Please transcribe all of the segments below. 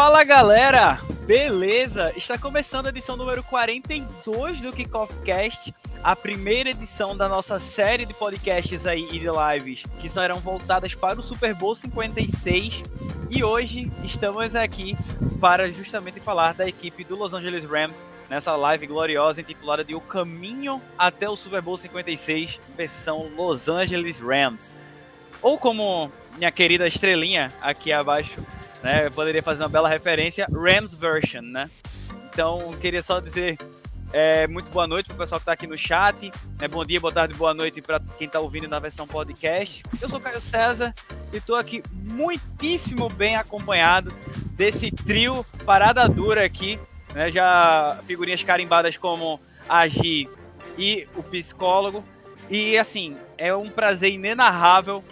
Fala galera, beleza? Está começando a edição número 42 do Kickoff Cast, a primeira edição da nossa série de podcasts aí e de lives que serão voltadas para o Super Bowl 56. E hoje estamos aqui para justamente falar da equipe do Los Angeles Rams nessa live gloriosa intitulada de O Caminho até o Super Bowl 56, versão Los Angeles Rams. Ou como minha querida estrelinha aqui abaixo né? Eu poderia fazer uma bela referência, Rams version, né? Então, queria só dizer é, muito boa noite para o pessoal que está aqui no chat. Né? Bom dia, boa tarde, boa noite para quem está ouvindo na versão podcast. Eu sou Caio César e estou aqui muitíssimo bem acompanhado desse trio parada dura aqui. Né? Já figurinhas carimbadas como a Gi e o psicólogo. E assim, é um prazer inenarrável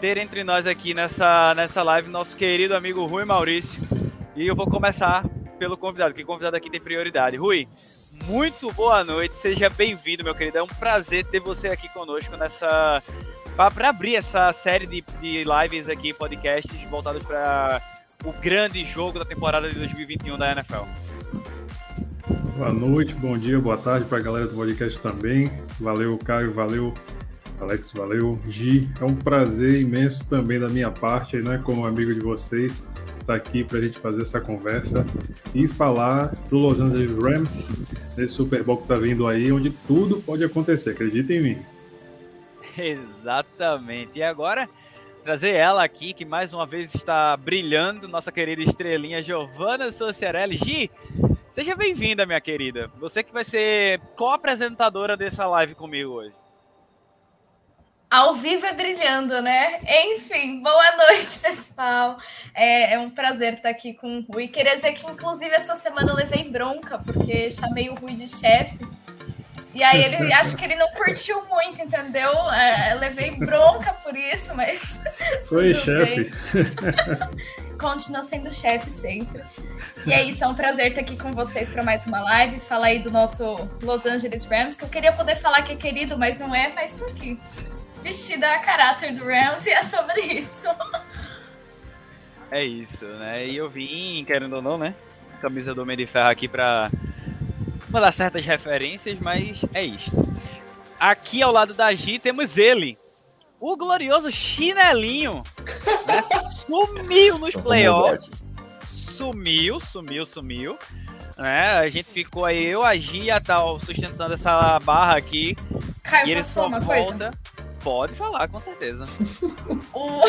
ter entre nós aqui nessa, nessa live nosso querido amigo Rui Maurício. E eu vou começar pelo convidado, que convidado aqui tem prioridade. Rui, muito boa noite, seja bem-vindo, meu querido. É um prazer ter você aqui conosco nessa. para abrir essa série de, de lives aqui, podcasts voltados para o grande jogo da temporada de 2021 da NFL. Boa noite, bom dia, boa tarde para a galera do podcast também. Valeu, Caio, valeu, Alex, valeu. Gi, é um prazer imenso também da minha parte, né, como amigo de vocês, estar tá aqui para a gente fazer essa conversa e falar do Los Angeles Rams, nesse Super Bowl que está vindo aí, onde tudo pode acontecer, acredita em mim. Exatamente. E agora, trazer ela aqui, que mais uma vez está brilhando, nossa querida estrelinha Giovanna Sociarelli. Gi, seja bem-vinda, minha querida. Você que vai ser co-apresentadora dessa live comigo hoje. Ao vivo é brilhando, né? Enfim, boa noite, pessoal. É, é, um prazer estar aqui com o Rui. Queria dizer que, inclusive, essa semana eu levei bronca, porque chamei o Rui de chefe. E aí ele acho que ele não curtiu muito, entendeu? É, levei bronca por isso, mas. Sou chefe. Continua sendo chefe sempre. E é isso, é um prazer estar aqui com vocês para mais uma live. Falar aí do nosso Los Angeles Rams, que eu queria poder falar que é querido, mas não é, mas tô aqui vestida a caráter do Rams e é sobre isso. É isso, né? E eu vim, querendo ou não, né? Camisa do Homem de Ferro aqui pra mandar certas referências, mas é isso. Aqui ao lado da Gi temos ele, o glorioso Chinelinho. Né? Sumiu nos playoffs. Sumiu, sumiu, sumiu. Né? A gente ficou aí, eu, a Gi e a Tal, sustentando essa barra aqui. Caio, e eles posso falar uma coisa? Pode falar, com certeza. o...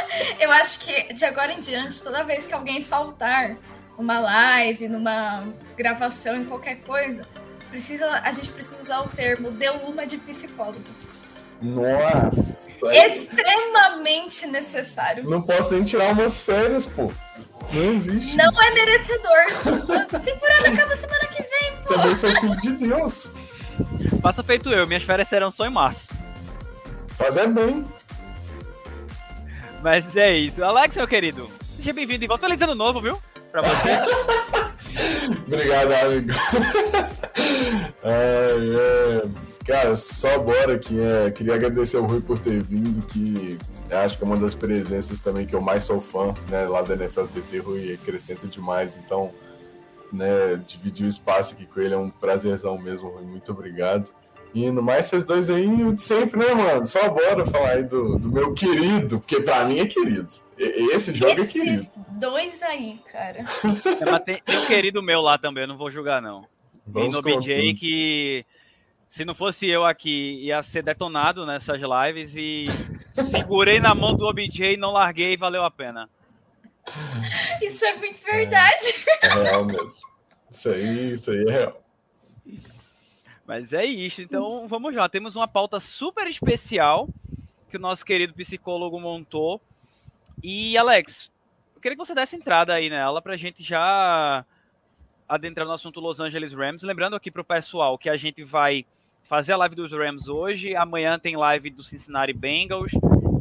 Eu acho que de agora em diante, toda vez que alguém faltar numa live, numa gravação, em qualquer coisa, precisa, a gente precisa usar o termo deluma de psicólogo. Nossa! Extremamente necessário. Não posso nem tirar umas férias, pô. Não existe. Não isso. é merecedor. A temporada acaba semana que vem, pô. Também sou filho de Deus. Faça feito eu, minhas férias serão só em março. Fazer bem. Mas é isso. Alex, meu querido, seja bem-vindo de volta. Feliz ano novo, viu? Pra você. Obrigado, amigo. é, é. Cara, só bora que é, queria agradecer ao Rui por ter vindo, que acho que é uma das presenças também que eu mais sou fã, né, lá da NFL TT, Rui acrescenta demais, então, né, dividir o espaço aqui com ele é um prazerzão mesmo, Rui, muito obrigado. E no mais, vocês dois aí, de sempre, né, mano? Só bora falar aí do, do meu querido, porque pra mim é querido. Esse jogo é Esses é querido. dois aí, cara. É, mas tem, tem um querido meu lá também, eu não vou julgar, não. Vamos e no BJ que se não fosse eu aqui, ia ser detonado nessas lives e segurei na mão do OBJ, não larguei, valeu a pena. Isso é muito verdade. É, é real mesmo. Isso aí, isso aí é real. Mas é isso. Então vamos lá. Temos uma pauta super especial que o nosso querido psicólogo montou. E, Alex, eu queria que você desse entrada aí nela para a gente já adentrar no assunto Los Angeles Rams. Lembrando aqui para o pessoal que a gente vai fazer a live dos Rams hoje. Amanhã tem live do Cincinnati Bengals.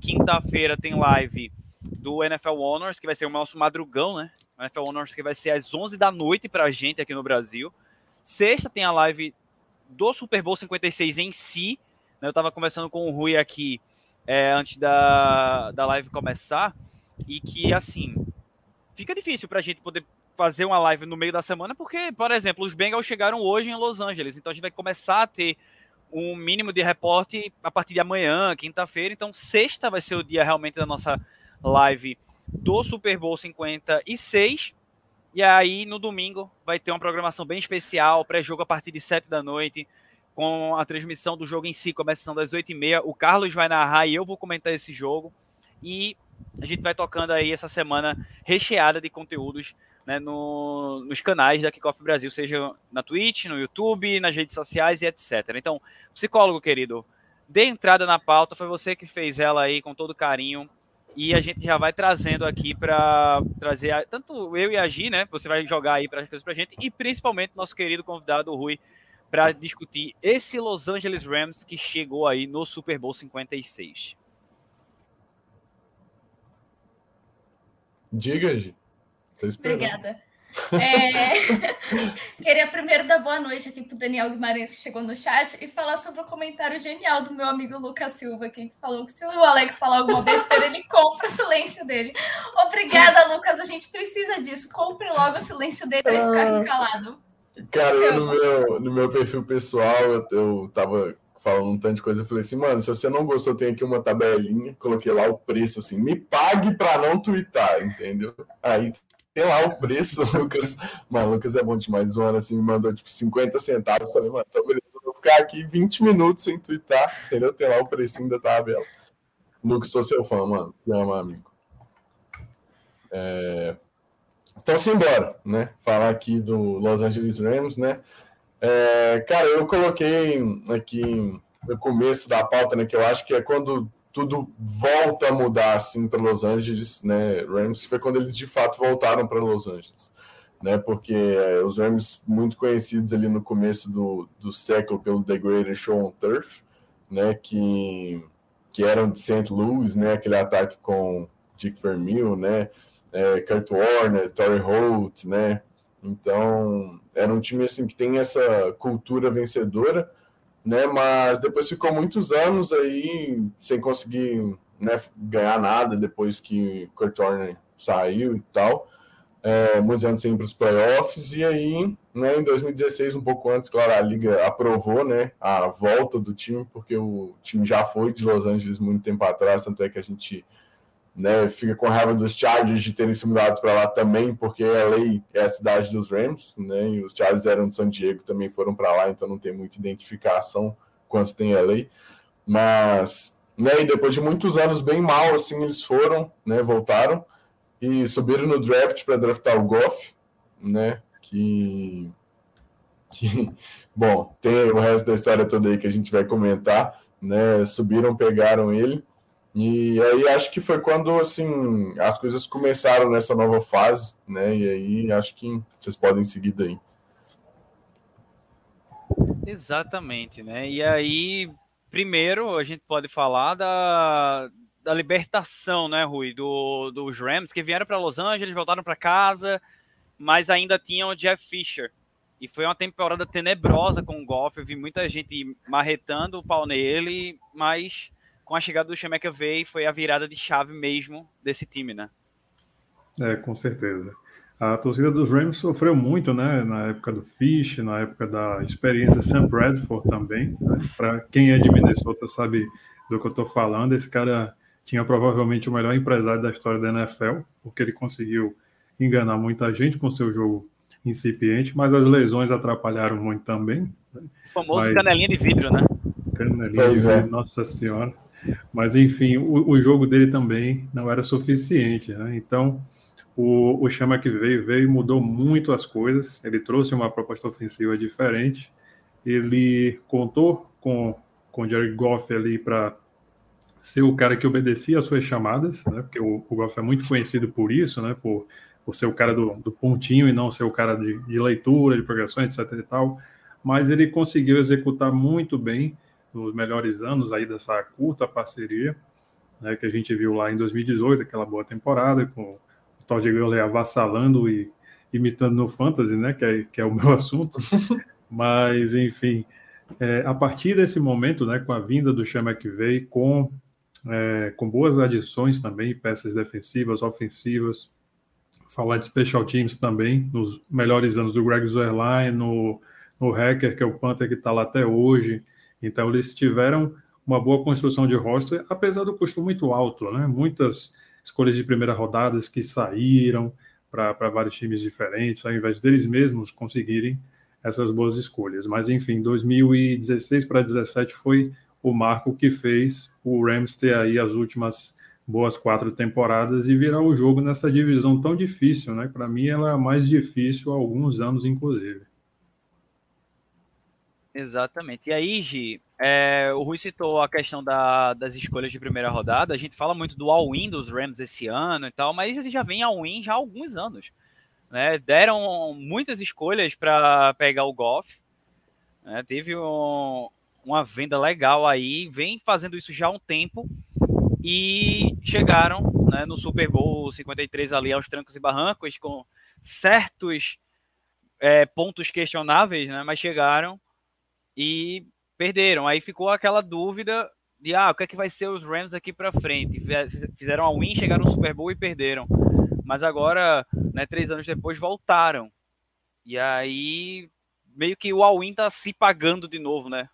Quinta-feira tem live do NFL Honors, que vai ser o nosso madrugão, né? O NFL Honors que vai ser às 11 da noite para a gente aqui no Brasil. Sexta tem a live do Super Bowl 56 em si. Né? Eu estava conversando com o Rui aqui é, antes da, da live começar, e que, assim, fica difícil para a gente poder fazer uma live no meio da semana, porque, por exemplo, os Bengals chegaram hoje em Los Angeles, então a gente vai começar a ter um mínimo de reporte a partir de amanhã, quinta-feira. Então, sexta vai ser o dia realmente da nossa live do Super Bowl 56. E aí, no domingo, vai ter uma programação bem especial, pré-jogo a partir de 7 da noite, com a transmissão do jogo em si, começando às 8h30. O Carlos vai narrar e eu vou comentar esse jogo. E a gente vai tocando aí essa semana recheada de conteúdos né, no, nos canais da Kickoff Brasil, seja na Twitch, no YouTube, nas redes sociais e etc. Então, psicólogo querido, dê entrada na pauta, foi você que fez ela aí com todo carinho. E a gente já vai trazendo aqui para trazer a, tanto eu e a Gi, né? Você vai jogar aí para as coisas para a gente, e principalmente nosso querido convidado, Rui, para discutir esse Los Angeles Rams que chegou aí no Super Bowl 56. Diga, Gi. Obrigada. É... Queria primeiro dar boa noite aqui para o Daniel Guimarães, que chegou no chat, e falar sobre o comentário genial do meu amigo Lucas Silva, que falou que se o Alex falar alguma besteira, ele compra o silêncio dele. Obrigada, Lucas. A gente precisa disso. Compre logo o silêncio dele para ele ficar ah. calado. Cara, eu no meu, no meu perfil pessoal, eu, eu tava falando um tanto de coisa, eu falei assim, mano, se você não gostou, tem aqui uma tabelinha, coloquei lá o preço, assim, me pague para não twittar, entendeu? Aí tem lá o preço, Lucas. Mano, Lucas é bom demais. Zoando assim, me mandou tipo 50 centavos. Falei, mano, tá beleza, vou ficar aqui 20 minutos sem twittar, entendeu? Tem lá o precinho da tabela. Lucas, sou seu fã, mano. Te amo, amigo. É... Então, simbora, né? Falar aqui do Los Angeles Rams, né? É... Cara, eu coloquei aqui no começo da pauta, né? Que eu acho que é quando tudo volta a mudar assim para Los Angeles, né? Rams foi quando eles de fato voltaram para Los Angeles, né? Porque é, os Rams muito conhecidos ali no começo do, do século pelo The Greatest Show on Turf, né? Que que eram de St. Louis, né? Aquele ataque com Dick Vermeil, né? É, Kurt Warner, Torrey Holt, né? Então era um time assim que tem essa cultura vencedora né? Mas depois ficou muitos anos aí sem conseguir né, ganhar nada depois que Kurt Warner saiu e tal. É, muitos anos sem para os playoffs, e aí, né, em 2016, um pouco antes, claro, a Liga aprovou né, a volta do time, porque o time já foi de Los Angeles muito tempo atrás, tanto é que a gente né, fica com raiva dos Chargers de terem se mudado para lá também, porque LA é a cidade dos Rams, né, e os Chargers eram de San Diego, também foram para lá, então não tem muita identificação quanto tem LA. Mas, né, e depois de muitos anos bem mal, assim, eles foram, né, voltaram e subiram no draft para draftar o Goff, né, que, que, bom, tem o resto da história toda aí que a gente vai comentar, né, subiram, pegaram ele, e aí acho que foi quando assim as coisas começaram nessa nova fase, né? E aí acho que vocês podem seguir daí. Exatamente, né? E aí, primeiro a gente pode falar da, da libertação, né, Rui, do, dos Rams que vieram para Los Angeles, voltaram para casa, mas ainda tinham o Jeff Fisher. E foi uma temporada tenebrosa com o Goff. Eu vi muita gente marretando o pau nele, mas com a chegada do Chemeka veio foi a virada de chave mesmo desse time, né? É, com certeza. A torcida dos Rams sofreu muito, né? Na época do Fish, na época da experiência Sam Bradford também. Né? Para quem é de Minnesota sabe do que eu estou falando. Esse cara tinha provavelmente o melhor empresário da história da NFL, porque ele conseguiu enganar muita gente com seu jogo incipiente, mas as lesões atrapalharam muito também. Né? O famoso mas... canelinha de vidro, né? Canelinha pois de vidro, é. nossa senhora. Mas, enfim, o, o, jogo dele também não era suficiente. Né? Então, o, o Chama que veio, veio e mudou muito as coisas. Ele trouxe uma proposta ofensiva diferente. Ele contou com, com o Jared Goff ali para ser o cara que obedecia às suas chamadas, né? porque o, o Goff é muito conhecido por isso, né? por, por ser o cara do, do pontinho e não ser o cara de, de leitura, de progressões, etc. e tal. Mas ele conseguiu executar muito bem nos melhores anos aí dessa curta parceria, né, que a gente viu lá em 2018, aquela boa temporada, com o Todd Gurley avassalando e imitando no Fantasy, né, que é, que é o meu assunto. Mas, enfim, é, a partir desse momento, né, com a vinda do Chama que veio, com, é, com boas adições também, peças defensivas, ofensivas, falar de special teams também, nos melhores anos do Greg Zuerlein, no, no Hacker, que é o Panther que está lá até hoje. Então, eles tiveram uma boa construção de roster, apesar do custo muito alto, né? Muitas escolhas de primeira rodada que saíram para vários times diferentes, ao invés deles mesmos conseguirem essas boas escolhas. Mas, enfim, 2016 para 2017 foi o marco que fez o Rams ter aí as últimas boas quatro temporadas e virar o jogo nessa divisão tão difícil, né? Para mim, ela é a mais difícil há alguns anos, inclusive. Exatamente. E aí, Gi, é, o Rui citou a questão da, das escolhas de primeira rodada. A gente fala muito do all-in dos Rams esse ano e tal, mas eles já vem all-in já há alguns anos. Né? Deram muitas escolhas para pegar o Goff. Né? Teve um, uma venda legal aí, vem fazendo isso já há um tempo e chegaram né, no Super Bowl 53 ali aos trancos e barrancos com certos é, pontos questionáveis, né, mas chegaram e perderam. Aí ficou aquela dúvida de ah, o que é que vai ser os Rams aqui para frente? Fizeram a win, chegaram no Super Bowl e perderam. Mas agora, né, três anos depois, voltaram. E aí, meio que o all-in tá se pagando de novo, né?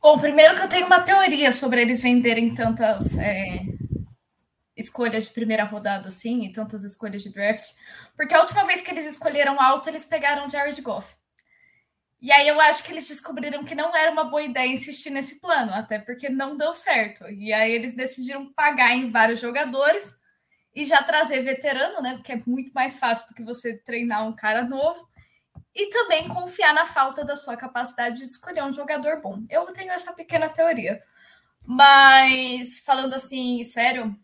Bom, primeiro que eu tenho uma teoria sobre eles venderem tantas é, escolhas de primeira rodada assim e tantas escolhas de draft, porque a última vez que eles escolheram alto, eles pegaram Jared Goff. E aí eu acho que eles descobriram que não era uma boa ideia insistir nesse plano, até porque não deu certo. E aí eles decidiram pagar em vários jogadores e já trazer veterano, né? Porque é muito mais fácil do que você treinar um cara novo e também confiar na falta da sua capacidade de escolher um jogador bom. Eu tenho essa pequena teoria. Mas, falando assim, sério,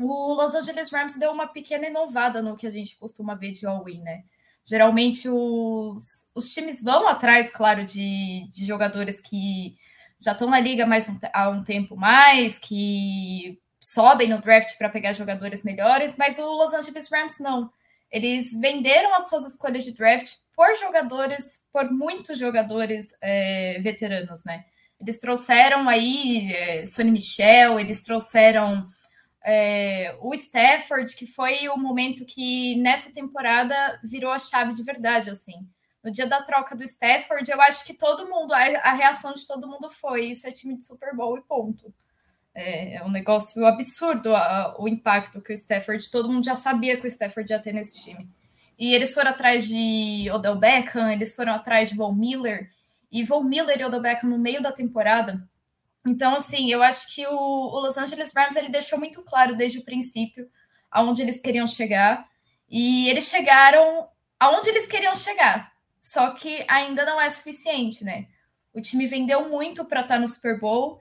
o Los Angeles Rams deu uma pequena inovada no que a gente costuma ver de all-in, né? Geralmente os, os times vão atrás, claro, de, de jogadores que já estão na liga mais um, há um tempo mais, que sobem no draft para pegar jogadores melhores, mas o Los Angeles Rams não. Eles venderam as suas escolhas de draft por jogadores, por muitos jogadores é, veteranos, né? Eles trouxeram aí é, Sonny Michel, eles trouxeram é, o Stafford, que foi o momento que nessa temporada virou a chave de verdade, assim. No dia da troca do Stafford, eu acho que todo mundo, a, a reação de todo mundo foi: isso é time de Super Bowl e ponto. É, é um negócio absurdo a, o impacto que o Stafford, todo mundo já sabia que o Stafford ia ter nesse time. E eles foram atrás de Odell Beckham, eles foram atrás de Von Miller, e Von Miller e Odell Beckham no meio da temporada. Então, assim, eu acho que o, o Los Angeles Rams ele deixou muito claro desde o princípio aonde eles queriam chegar. E eles chegaram aonde eles queriam chegar. Só que ainda não é suficiente, né? O time vendeu muito para estar tá no Super Bowl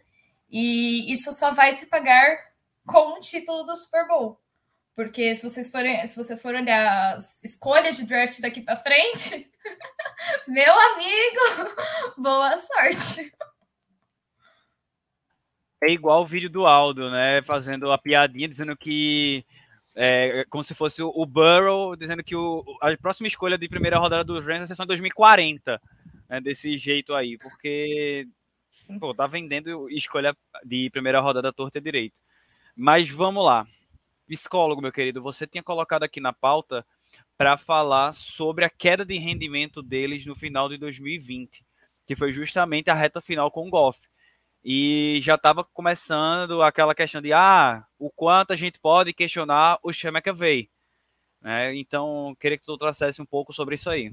e isso só vai se pagar com o título do Super Bowl. Porque se vocês forem, se você for olhar as escolhas de draft daqui para frente, meu amigo, boa sorte. É igual o vídeo do Aldo, né? Fazendo a piadinha, dizendo que é como se fosse o Burrow, dizendo que o, a próxima escolha de primeira rodada dos Rams vai ser em 2040, né? Desse jeito aí, porque pô, tá vendendo escolha de primeira rodada torta e direito. Mas vamos lá psicólogo, meu querido, você tinha colocado aqui na pauta para falar sobre a queda de rendimento deles no final de 2020, que foi justamente a reta final com o Goff. E já estava começando aquela questão de ah, o quanto a gente pode questionar o Sean McAvey. Né? Então, queria que tu trouxesse um pouco sobre isso aí.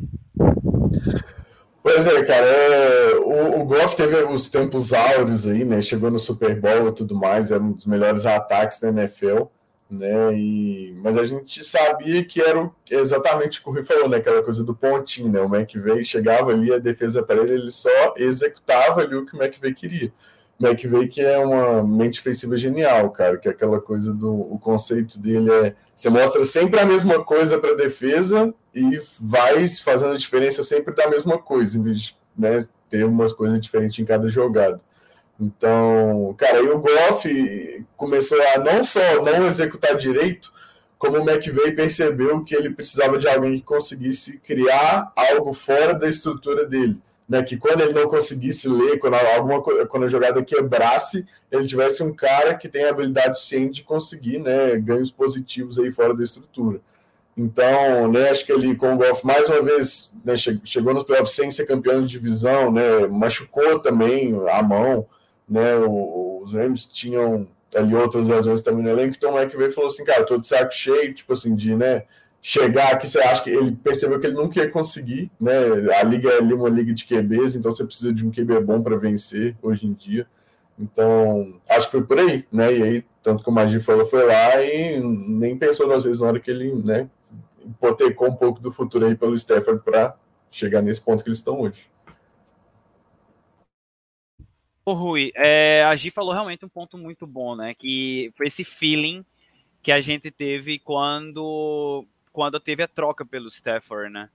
Pois é, cara, é, o, o Goff teve os tempos áureos aí, né? Chegou no Super Bowl e tudo mais, era um dos melhores ataques da NFL né? E, mas a gente sabia que era o, exatamente o que o Rui falou, né? Aquela coisa do pontinho, né? O McVeigh chegava ali, a defesa para ele, ele só executava ali o que o McVeigh queria. McVeigh que é uma mente ofensiva genial, cara, que é aquela coisa do o conceito dele é você mostra sempre a mesma coisa para a defesa e vai fazendo a diferença sempre da mesma coisa, em vez de né, ter umas coisas diferentes em cada jogada. Então, cara, aí o Goff começou a não só não executar direito, como o McVeigh percebeu que ele precisava de alguém que conseguisse criar algo fora da estrutura dele, né, que quando ele não conseguisse ler, quando alguma quando a jogada quebrasse, ele tivesse um cara que tem habilidade suficiente de conseguir, né, ganhos positivos aí fora da estrutura. Então, né, acho que ele com o Golf mais uma vez né, chegou nos playoffs sem ser campeão de divisão, né, machucou também a mão, né, os Rams tinham ali outras razões também no elenco, então o Mike veio e falou assim, cara, tô de saco cheio, tipo assim, de, né, chegar aqui, você acha que ele percebeu que ele nunca ia conseguir, né? A liga é uma liga de QBs, então você precisa de um QB bom para vencer hoje em dia. Então, acho que foi por aí, né? E aí, tanto que o Maggi falou, foi lá e nem pensou duas vezes na hora que ele, né, hipotecou um pouco do futuro aí pelo Stafford para chegar nesse ponto que eles estão hoje. Ô Rui, é, a Gi falou realmente um ponto muito bom, né? Que foi esse feeling que a gente teve quando quando teve a troca pelo Stafford, né?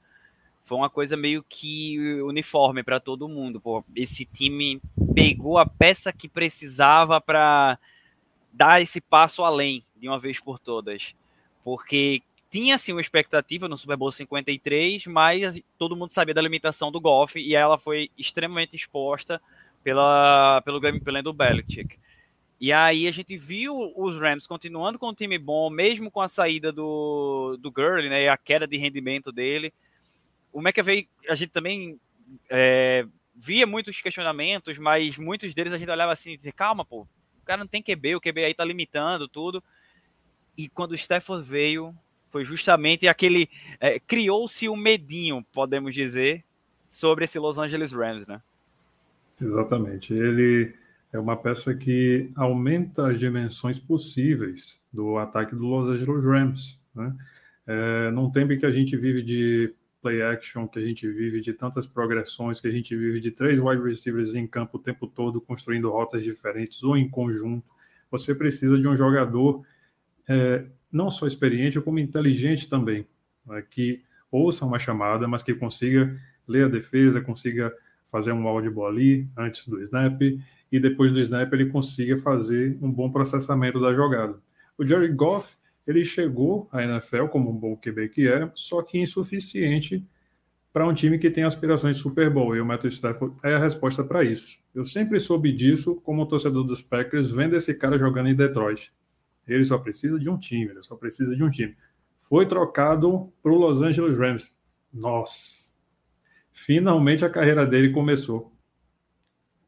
Foi uma coisa meio que uniforme para todo mundo. Pô, esse time pegou a peça que precisava para dar esse passo além de uma vez por todas. Porque tinha sim uma expectativa no Super Bowl 53, mas todo mundo sabia da limitação do golfe e ela foi extremamente exposta pela, pelo gameplay do Belichick. E aí a gente viu os Rams continuando com um time bom, mesmo com a saída do, do Gurley, né, e a queda de rendimento dele. O McAvey, a gente também é, via muitos questionamentos, mas muitos deles a gente olhava assim e dizia, calma, pô, o cara não tem QB, o QB aí tá limitando tudo. E quando o Stafford veio, foi justamente aquele... É, Criou-se um medinho, podemos dizer, sobre esse Los Angeles Rams, né? Exatamente. Ele é uma peça que aumenta as dimensões possíveis do ataque do Los Angeles Rams. Né? É, num tempo que a gente vive de play action, que a gente vive de tantas progressões, que a gente vive de três wide receivers em campo o tempo todo, construindo rotas diferentes ou em conjunto, você precisa de um jogador é, não só experiente, como inteligente também, né? que ouça uma chamada, mas que consiga ler a defesa, consiga fazer um audible ali antes do snap e depois do snap ele consiga fazer um bom processamento da jogada. O Jerry Goff, ele chegou à NFL como um bom QB que é, só que insuficiente para um time que tem aspirações de Super Bowl. E o Matthew Stafford é a resposta para isso. Eu sempre soube disso como torcedor dos Packers, vendo esse cara jogando em Detroit. Ele só precisa de um time, ele só precisa de um time. Foi trocado para o Los Angeles Rams. Nossa! Finalmente a carreira dele começou.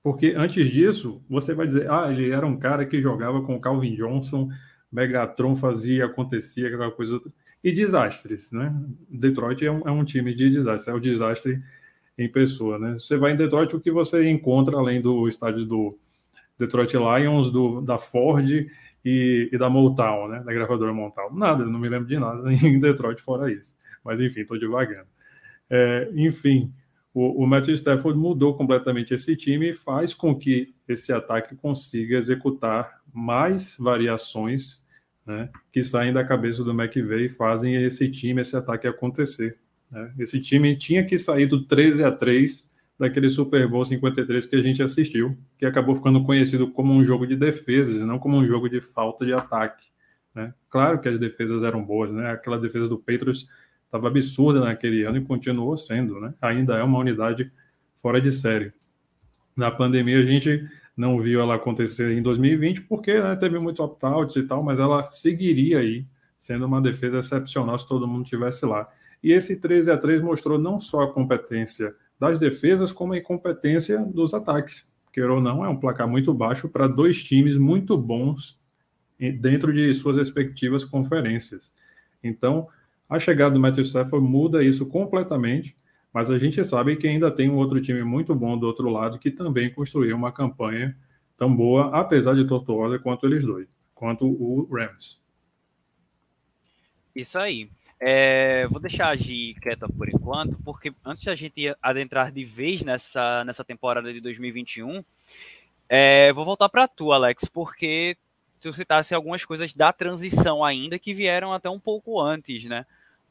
Porque antes disso, você vai dizer, ah, ele era um cara que jogava com Calvin Johnson, Megatron fazia, acontecia, aquela coisa. E desastres, né? Detroit é um, é um time de desastres, é o desastre em pessoa, né? Você vai em Detroit, o que você encontra além do estádio do Detroit Lions, do, da Ford e, e da Motown, né? Da gravadora Motown. Nada, não me lembro de nada em Detroit fora isso. Mas enfim, estou devagando. É, enfim, o, o Matthew Stafford mudou completamente esse time e faz com que esse ataque consiga executar mais variações né, que saem da cabeça do McVay e fazem esse time, esse ataque acontecer. Né? Esse time tinha que sair do 13 a 3 daquele Super Bowl 53 que a gente assistiu, que acabou ficando conhecido como um jogo de defesas, não como um jogo de falta de ataque. Né? Claro que as defesas eram boas, né? aquela defesa do Patriots estava absurda naquele ano e continuou sendo, né? Ainda é uma unidade fora de série. Na pandemia a gente não viu ela acontecer em 2020 porque né, teve muitos opt-outs e tal, mas ela seguiria aí sendo uma defesa excepcional se todo mundo tivesse lá. E esse 13 a 3 mostrou não só a competência das defesas, como a incompetência dos ataques. Queira ou não, é um placar muito baixo para dois times muito bons dentro de suas respectivas conferências. Então, a chegada do Matthew Stafford muda isso completamente, mas a gente sabe que ainda tem um outro time muito bom do outro lado que também construiu uma campanha tão boa, apesar de tortuosa, quanto eles dois, quanto o Rams. Isso aí. É, vou deixar a Gi quieta por enquanto, porque antes da gente adentrar de vez nessa, nessa temporada de 2021, é, vou voltar para tu, Alex, porque tu citasse algumas coisas da transição ainda que vieram até um pouco antes, né?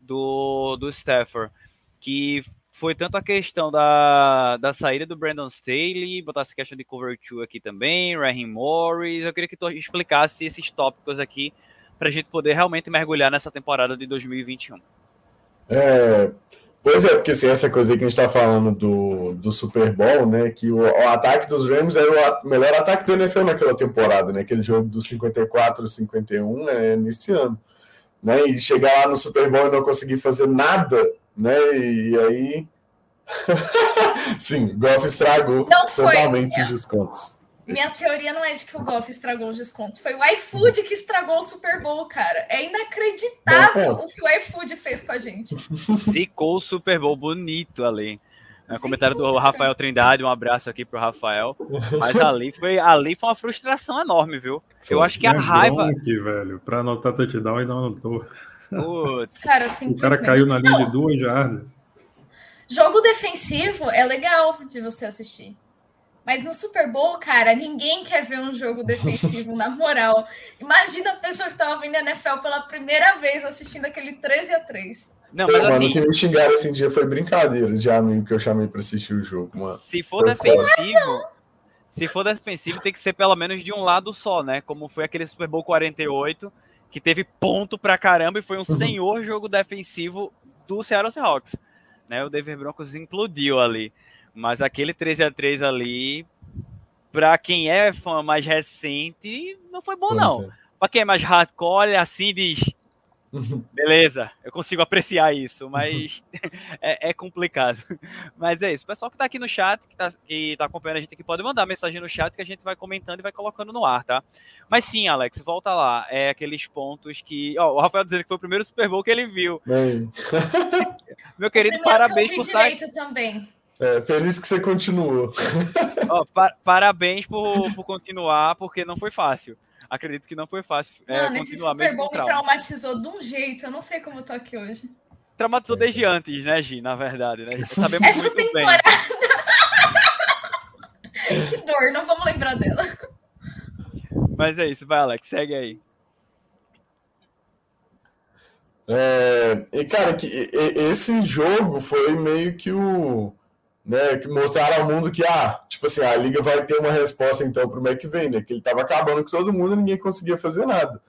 Do, do Stafford, que foi tanto a questão da, da saída do Brandon Staley, botasse questão de cover 2 aqui também, Raheem Morris. Eu queria que tu explicasse esses tópicos aqui para a gente poder realmente mergulhar nessa temporada de 2021. É, Pois é, porque assim, essa coisa que a gente tá falando do, do Super Bowl, né? Que o, o ataque dos Rams era o melhor ataque do NFL naquela temporada, né? Aquele jogo do 54 51 é nesse ano. Né, e chegar lá no Super Bowl e não conseguir fazer nada, né? E aí. Sim, o Golf estragou não totalmente foi. os descontos. Minha teoria não é de que o Golf estragou os descontos. Foi o iFood que estragou o Super Bowl, cara. É inacreditável o que o iFood fez com a gente. Zicou o Super Bowl bonito ali. É, comentário do Rafael Trindade, um abraço aqui pro Rafael. Mas ali foi, ali foi uma frustração enorme, viu? Eu acho que a raiva. Aqui, velho, pra anotar touchdown e não anotou. Putz. Cara, o cara caiu na linha não. de duas jardas. Jogo defensivo é legal de você assistir. Mas no Super Bowl, cara, ninguém quer ver um jogo defensivo, na moral. Imagina a pessoa que tava vendo a NFL pela primeira vez assistindo aquele 13 a 3 Não, mas assim... que me xingaram esse dia foi brincadeira de amigo que eu chamei pra assistir o jogo, mano. Se for foi defensivo, se for defensivo, tem que ser pelo menos de um lado só, né? Como foi aquele Super Bowl 48, que teve ponto pra caramba e foi um uhum. senhor jogo defensivo do Seattle Seahawks. Né? O Denver Broncos implodiu ali. Mas aquele 13 a 3 ali, para quem é fã mais recente, não foi bom, não. Para quem é mais hardcore, assim diz. Beleza, eu consigo apreciar isso, mas é, é, complicado. Mas é isso. O pessoal que tá aqui no chat, que tá, que tá acompanhando a gente aqui, pode mandar mensagem no chat que a gente vai comentando e vai colocando no ar, tá? Mas sim, Alex, volta lá. É aqueles pontos que. Ó, o Rafael dizendo que foi o primeiro Super Bowl que ele viu. Meu querido, parabéns por estar. também. É, feliz que você continuou. Oh, pa parabéns por, por continuar, porque não foi fácil. Acredito que não foi fácil. É, Mano, esse Super Bowl me traumatizou de um jeito. Eu não sei como eu tô aqui hoje. Traumatizou desde antes, né, Gi? Na verdade, né? Sabemos Essa muito temporada... bem. que dor, não vamos lembrar dela. Mas é isso, vai, Alex, segue aí. É, e cara, que, esse jogo foi meio que o né, que mostraram ao mundo que, ah, tipo assim, a liga vai ter uma resposta então para o McVay, né, que ele estava acabando com todo mundo e ninguém conseguia fazer nada.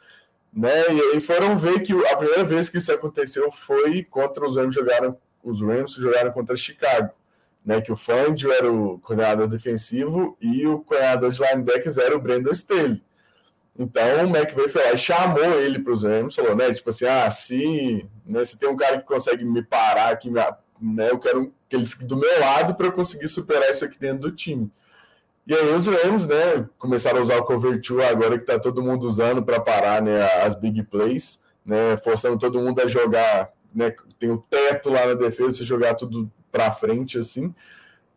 Né, e aí foram ver que a primeira vez que isso aconteceu foi contra os Rams jogaram, os Rams jogaram contra Chicago, né, que o Fangio era o coordenador defensivo e o coordenador de linebackers era o Brandon Staley. Então o McVay foi lá e chamou ele para os Rams, falou, né, tipo assim, ah, se, né, se tem um cara que consegue me parar aqui, me né? Eu quero que ele fique do meu lado para eu conseguir superar isso aqui dentro do time. E aí os Rams, né, começaram a usar o cover agora que tá todo mundo usando para parar, né, as big plays, né, forçando todo mundo a jogar, né, tem o teto lá na defesa, jogar tudo para frente assim.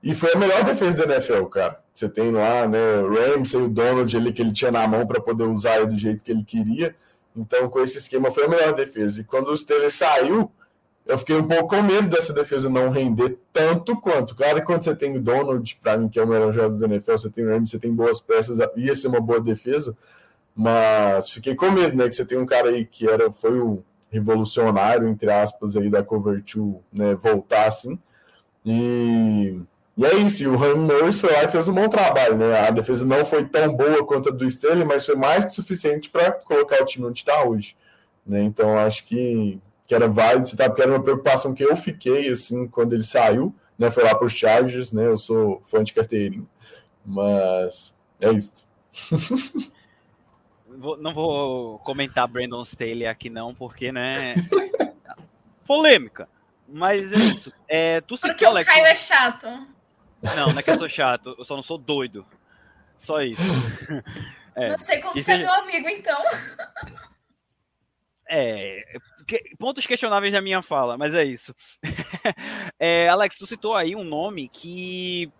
E foi a melhor defesa da NFL, cara. Você tem lá, né, e o Donald ali que ele tinha na mão para poder usar do jeito que ele queria. Então, com esse esquema foi a melhor defesa. E quando o Steelers saiu, eu fiquei um pouco com medo dessa defesa não render tanto quanto. Claro que quando você tem o Donald, para mim, que é o melhor jogador da NFL, você tem o Rams, você tem boas peças, ia ser uma boa defesa, mas fiquei com medo, né? Que você tem um cara aí que era, foi o revolucionário, entre aspas, aí da Cover 2, né? Voltar assim. E, e é isso, e o Ram Norris foi lá e fez um bom trabalho, né? A defesa não foi tão boa quanto a do Stanley, mas foi mais que suficiente para colocar o time onde está hoje. Né? Então, acho que que era válido citar, porque era uma preocupação que eu fiquei, assim, quando ele saiu, né, foi lá para os Chargers, né, eu sou fã de carteirinha, mas é isso. não vou comentar Brandon Staley aqui não, porque, né, polêmica, mas é isso. É, tu porque o Caio é chato. Não, não é que eu sou chato, eu só não sou doido, só isso. É. Não sei como você é meu amigo, então. É, pontos questionáveis da minha fala, mas é isso. é, Alex, tu citou aí um nome que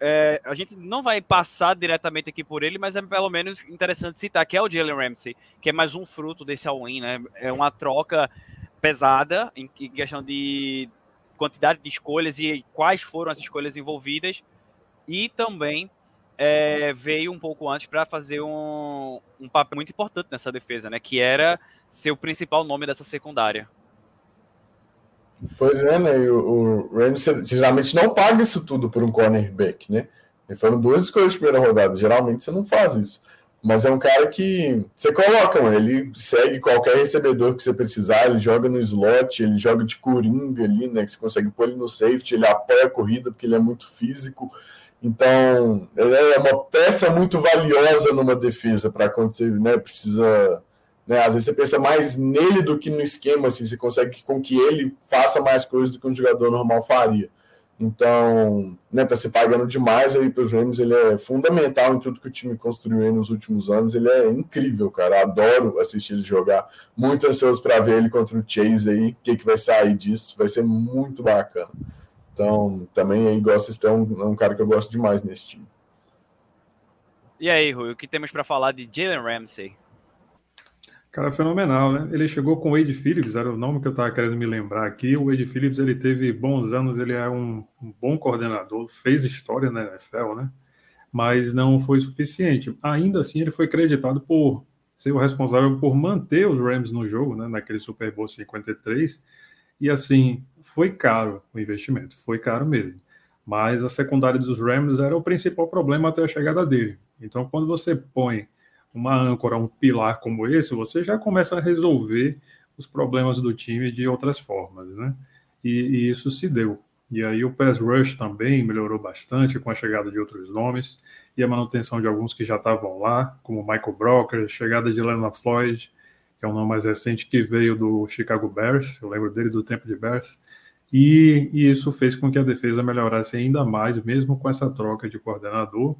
é, a gente não vai passar diretamente aqui por ele, mas é pelo menos interessante citar, que é o Jalen Ramsey, que é mais um fruto desse all-in, né? É uma troca pesada em, em questão de quantidade de escolhas e quais foram as escolhas envolvidas, e também é, veio um pouco antes para fazer um, um papel muito importante nessa defesa, né? Que era ser o principal nome dessa secundária. Pois é, né? O, o Rams geralmente não paga isso tudo por um cornerback, né? E foram duas escolhas de primeira rodada. Geralmente você não faz isso. Mas é um cara que você coloca, mano, ele segue qualquer recebedor que você precisar, ele joga no slot, ele joga de coringa ali, né? Que você consegue pôr ele no safety, ele apoia a corrida porque ele é muito físico. Então, ele é uma peça muito valiosa numa defesa para acontecer, né? Precisa. Né, às vezes você pensa mais nele do que no esquema, assim, você consegue com que ele faça mais coisas do que um jogador normal faria. Então, né, tá se pagando demais aí para os Rams, ele é fundamental em tudo que o time construiu nos últimos anos, ele é incrível, cara, adoro assistir ele jogar, muito ansioso para ver ele contra o Chase aí, o que, que vai sair disso, vai ser muito bacana. Então, também aí gosto ter um, é um cara que eu gosto demais nesse time. E aí, Rui, o que temos para falar de Jalen Ramsey? Cara, fenomenal, né? Ele chegou com o Wade Phillips, era o nome que eu estava querendo me lembrar aqui. O Wade Phillips, ele teve bons anos, ele é um, um, bom coordenador, fez história na NFL, né? Mas não foi suficiente. Ainda assim, ele foi creditado por ser o responsável por manter os Rams no jogo, né? Naquele Super Bowl 53. E assim, foi caro o investimento, foi caro mesmo. Mas a secundária dos Rams era o principal problema até a chegada dele. Então, quando você põe uma âncora, um pilar como esse, você já começa a resolver os problemas do time de outras formas, né? E, e, isso se deu. E aí o pass rush também melhorou bastante com a chegada de outros nomes e a manutenção de alguns que já estavam lá, como Michael Brocker, chegada de Leonard Floyd, que é o nome mais recente que veio do Chicago Bears, eu lembro dele do tempo de Bears, e, e isso fez com que a defesa melhorasse ainda mais, mesmo com essa troca de coordenador.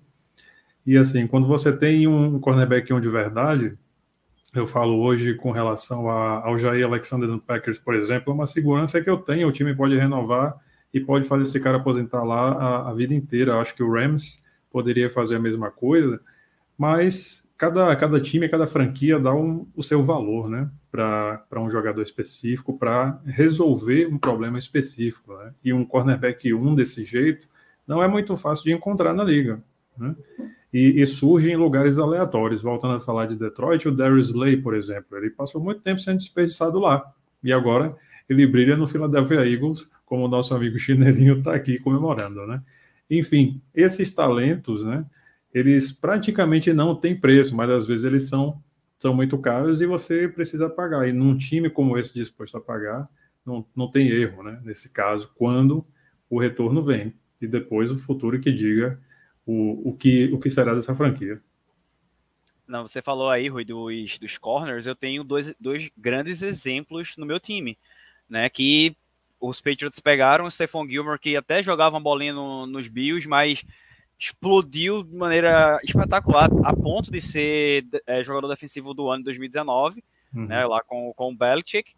E assim, quando você tem um cornerback um de verdade, eu falo hoje com relação a, ao Jair Alexander do Packers, por exemplo, é uma segurança que eu tenho, o time pode renovar e pode fazer esse cara aposentar lá a, a vida inteira. Acho que o Rams poderia fazer a mesma coisa, mas cada, cada time, cada franquia dá um, o seu valor, né? Para um jogador específico, para resolver um problema específico. Né? E um cornerback 1 um desse jeito não é muito fácil de encontrar na liga. Né? E, e, surge em lugares aleatórios. Voltando a falar de Detroit, o Darius Slay, por exemplo, ele passou muito tempo sendo desperdiçado lá. E agora ele brilha no Philadelphia Eagles, como o nosso amigo chinelinho está aqui comemorando. Né? Enfim, esses talentos, né? eles praticamente não têm preço, mas às vezes eles são, são muito caros e você precisa pagar. E num time como esse disposto a pagar, não, não tem erro, né? Nesse caso, quando o retorno vem. E depois o futuro que diga o, o, que, o que será dessa franquia. Não, você falou aí, Rui, dos, dos corners. Eu tenho dois, dois grandes exemplos no meu time, né? Que os Patriots pegaram o Stephon Gilmore, que até jogava uma bolinha no, nos Bills, mas explodiu de maneira espetacular, a ponto de ser é, jogador defensivo do ano de 2019, uhum. né, lá com, com o Belichick.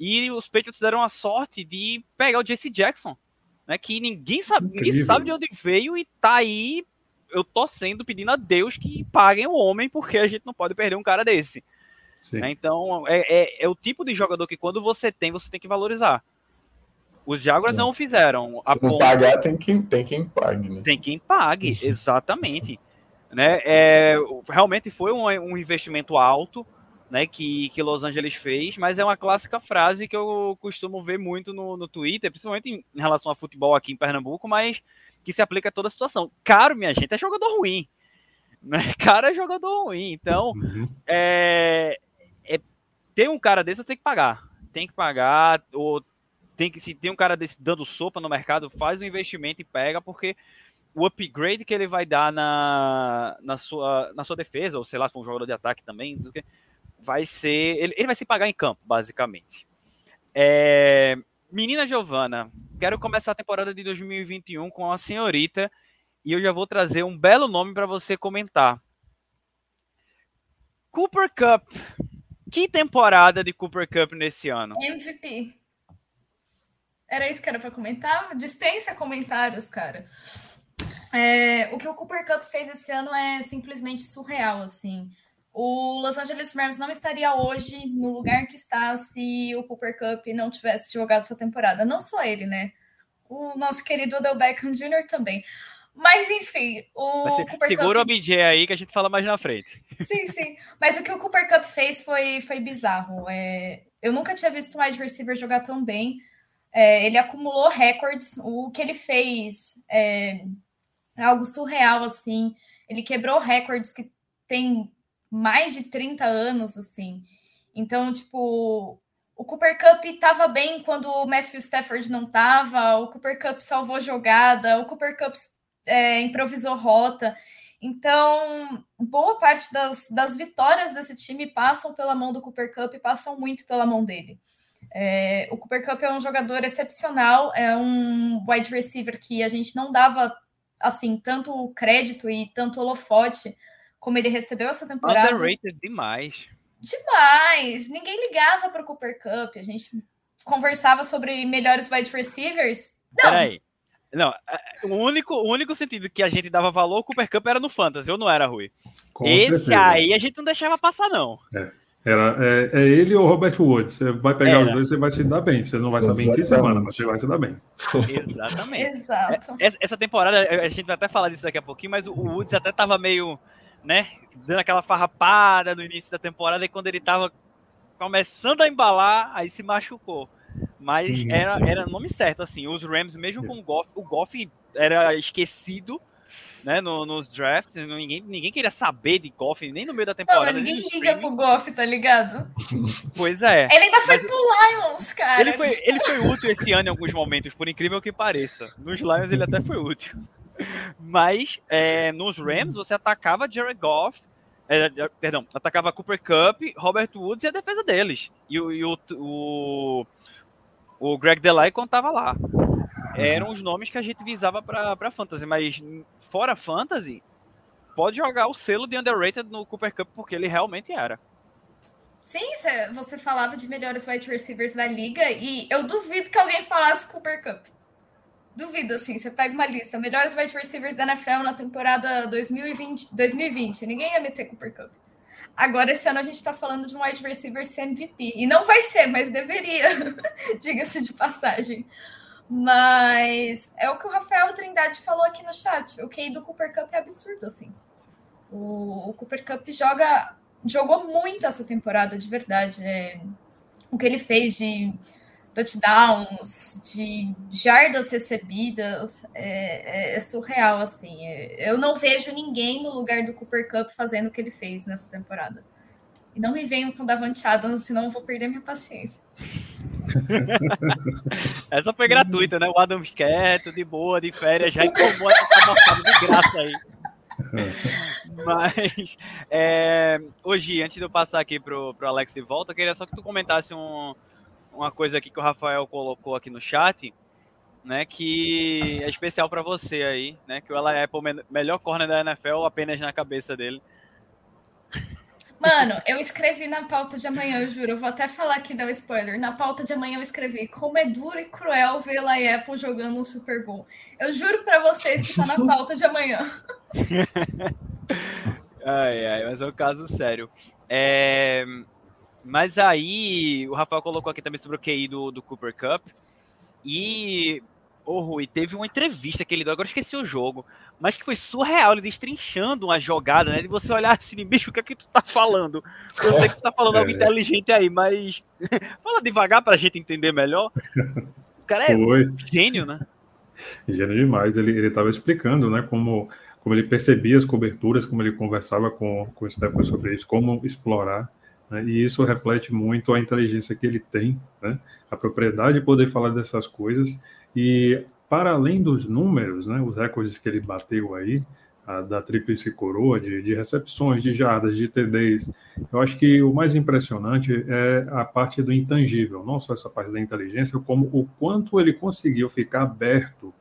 E os Patriots deram a sorte de pegar o JC Jackson, né, que ninguém sabe, ninguém sabe de onde veio e tá aí eu torcendo, pedindo a Deus que paguem o homem, porque a gente não pode perder um cara desse. Né, então, é, é, é o tipo de jogador que quando você tem, você tem que valorizar. Os Jaguars não, não fizeram. Se não ponto... pagar, tem quem, tem quem pague, né? Tem quem pague, exatamente. né? É, realmente foi um, um, investimento alto né, que, que Los Angeles fez, mas é uma clássica frase que eu costumo ver muito no, no Twitter, principalmente em, em relação a futebol aqui em Pernambuco, mas que se aplica a toda a situação. Caro, minha gente, é jogador ruim. Né? Cara é jogador ruim. Então, uhum. é, é, tem um cara desse, você tem que pagar. Tem que pagar, ou tem que se tem um cara desse dando sopa no mercado, faz um investimento e pega, porque o upgrade que ele vai dar na, na, sua, na sua defesa, ou sei lá, se for um jogador de ataque também, vai ser. Ele, ele vai se pagar em campo, basicamente. É, menina Giovana, quero começar a temporada de 2021 com a senhorita e eu já vou trazer um belo nome para você comentar. Cooper Cup. Que temporada de Cooper Cup nesse ano? MVP. Era isso que era para comentar? Dispensa comentários, cara. É, o que o Cooper Cup fez esse ano é simplesmente surreal, assim. O Los Angeles Rams não estaria hoje no lugar que está se o Cooper Cup não tivesse jogado essa temporada. Não só ele, né? O nosso querido Odell Beckham Jr. também. Mas enfim, o Mas, Cooper segura Cup... o BJ aí que a gente fala mais na frente. Sim, sim. Mas o que o Cooper Cup fez foi, foi bizarro. É... Eu nunca tinha visto um wide receiver jogar tão bem. É, ele acumulou recordes. O que ele fez é algo surreal, assim. Ele quebrou recordes que tem mais de 30 anos, assim. Então, tipo, o Cooper Cup estava bem quando o Matthew Stafford não estava, o Cooper Cup salvou jogada, o Cooper Cup é, improvisou rota. Então, boa parte das, das vitórias desse time passam pela mão do Cooper Cup e passam muito pela mão dele. É, o Cooper Cup é um jogador excepcional, é um wide receiver que a gente não dava assim tanto crédito e tanto holofote como ele recebeu essa temporada. Underrated demais. Demais! Ninguém ligava para o Cooper Cup. A gente conversava sobre melhores wide receivers. Não. Peraí. Não, é, o único, o único sentido que a gente dava valor ao Cooper Cup era no Fantasy, ou não era, Rui? Com Esse certeza. aí a gente não deixava passar, não. É. Era, é, é, ele ou o Robert Woods. Você vai pegar os dois, você vai se dar bem. Você não vai saber Exatamente. em que semana, mas você vai se dar bem. Exatamente. Exato. É, essa temporada, a gente vai até falar disso daqui a pouquinho, mas o Woods até tava meio né, dando aquela farrapada no início da temporada e quando ele tava começando a embalar, aí se machucou. Mas era, era nome certo, assim, os Rams, mesmo com o Goff, o Goff era esquecido, né, no, nos drafts, ninguém, ninguém queria saber de Goff, nem no meio da temporada. Não, ninguém liga pro Goff, tá ligado? Pois é. Ele ainda foi mas, pro Lions, cara. Ele foi, ele foi útil esse ano em alguns momentos, por incrível que pareça. Nos Lions ele até foi útil. Mas é, nos Rams você atacava Jared Goff, é, perdão, atacava Cooper Cup, Robert Woods e a defesa deles. E, o, e o, o, o Greg Delay contava lá. Eram os nomes que a gente visava para Fantasy, mas fora Fantasy, pode jogar o selo de underrated no Cooper Cup, porque ele realmente era. Sim, você falava de melhores wide receivers da liga e eu duvido que alguém falasse Cooper Cup. Duvido, assim, você pega uma lista, melhores wide receivers da NFL na temporada 2020, 2020 ninguém ia meter Cooper Cup. Agora, esse ano, a gente está falando de um wide receiver ser MVP. E não vai ser, mas deveria, diga-se de passagem. Mas é o que o Rafael Trindade falou aqui no chat. O QI do Cooper Cup é absurdo, assim. O, o Cooper Cup joga, jogou muito essa temporada, de verdade. É, o que ele fez de touchdowns, de jardas recebidas, é, é, é, surreal, assim. Eu não vejo ninguém no lugar do Cooper Cup fazendo o que ele fez nessa temporada. E não me venham com Davante Adams, senão eu vou perder minha paciência. Essa foi gratuita, né? O Adams quieto, de boa, de férias, já informou a de graça aí. Mas é, hoje, antes de eu passar aqui pro, pro Alex e volta, eu queria só que tu comentasse um, uma coisa aqui que o Rafael colocou aqui no chat, né, que é especial para você aí, né, que o Ela Apple melhor corner da NFL apenas na cabeça dele. Mano, eu escrevi na pauta de amanhã, eu juro. Eu vou até falar aqui, dar um spoiler. Na pauta de amanhã eu escrevi como é duro e cruel ver a Apple jogando um Super Bowl. Eu juro para vocês que tá na pauta de amanhã. ai, ai, mas é um caso sério. É... Mas aí, o Rafael colocou aqui também sobre o QI do, do Cooper Cup. E, ô oh, Rui, teve uma entrevista que ele deu, agora esqueci o jogo, mas que foi surreal, ele destrinchando uma jogada, né? De você olhar assim, bicho, o que é que tu tá falando? Eu sei que tu tá falando é. algo inteligente aí, mas fala devagar pra gente entender melhor. O cara é foi. gênio, né? Gênio demais. Ele, ele tava explicando, né, como, como ele percebia as coberturas, como ele conversava com, com o Stefan sobre isso, como explorar. Né? E isso reflete muito a inteligência que ele tem, né? a propriedade de poder falar dessas coisas. E, para além dos números, né, os recordes que ele bateu aí, a, da tríplice coroa, de, de, recepções, de jardas, de TDs, eu acho que o mais impressionante é a parte do intangível, não só essa parte da inteligência, como o quanto ele conseguiu ficar aberto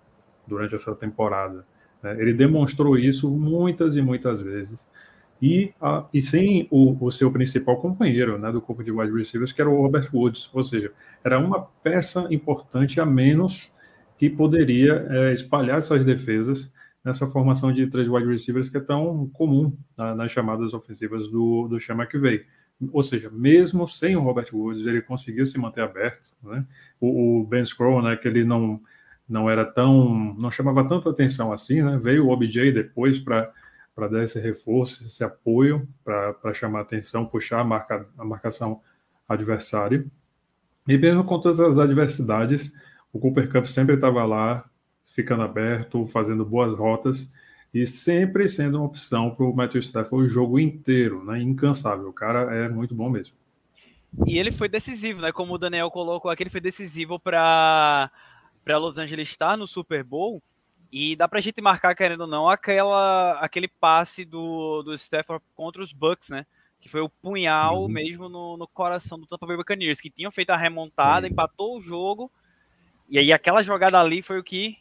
durante essa temporada. Né? Ele demonstrou isso muitas e muitas vezes e, a, e sem o, o, seu principal companheiro né, do corpo de wide receivers, que era o Robert Woods. Ou seja, era uma peça importante a menos que poderia é, espalhar essas defesas nessa formação de três wide receivers que é tão comum na, nas chamadas ofensivas do, do que veio. Ou seja, mesmo sem o Robert Woods, ele conseguiu se manter aberto. Né? O, o Ben Scroll, né, que ele não, não era tão. não chamava tanta atenção assim, né? veio o OBJ depois para para dar esse reforço, esse apoio, para chamar atenção, puxar a, marca, a marcação adversária. E mesmo com todas as adversidades, o Cooper Cup sempre estava lá, ficando aberto, fazendo boas rotas. e sempre sendo uma opção para o Matthew Stafford o jogo inteiro, né? Incansável. O cara é muito bom mesmo. E ele foi decisivo, né? Como o Daniel colocou aqui, ele foi decisivo para para Los Angeles estar no Super Bowl. E dá pra gente marcar, querendo ou não, aquela, aquele passe do, do Stafford contra os Bucks, né? Que foi o punhal uhum. mesmo no, no coração do Tampa Bay Buccaneers, que tinham feito a remontada, Sim. empatou o jogo. E aí aquela jogada ali foi o que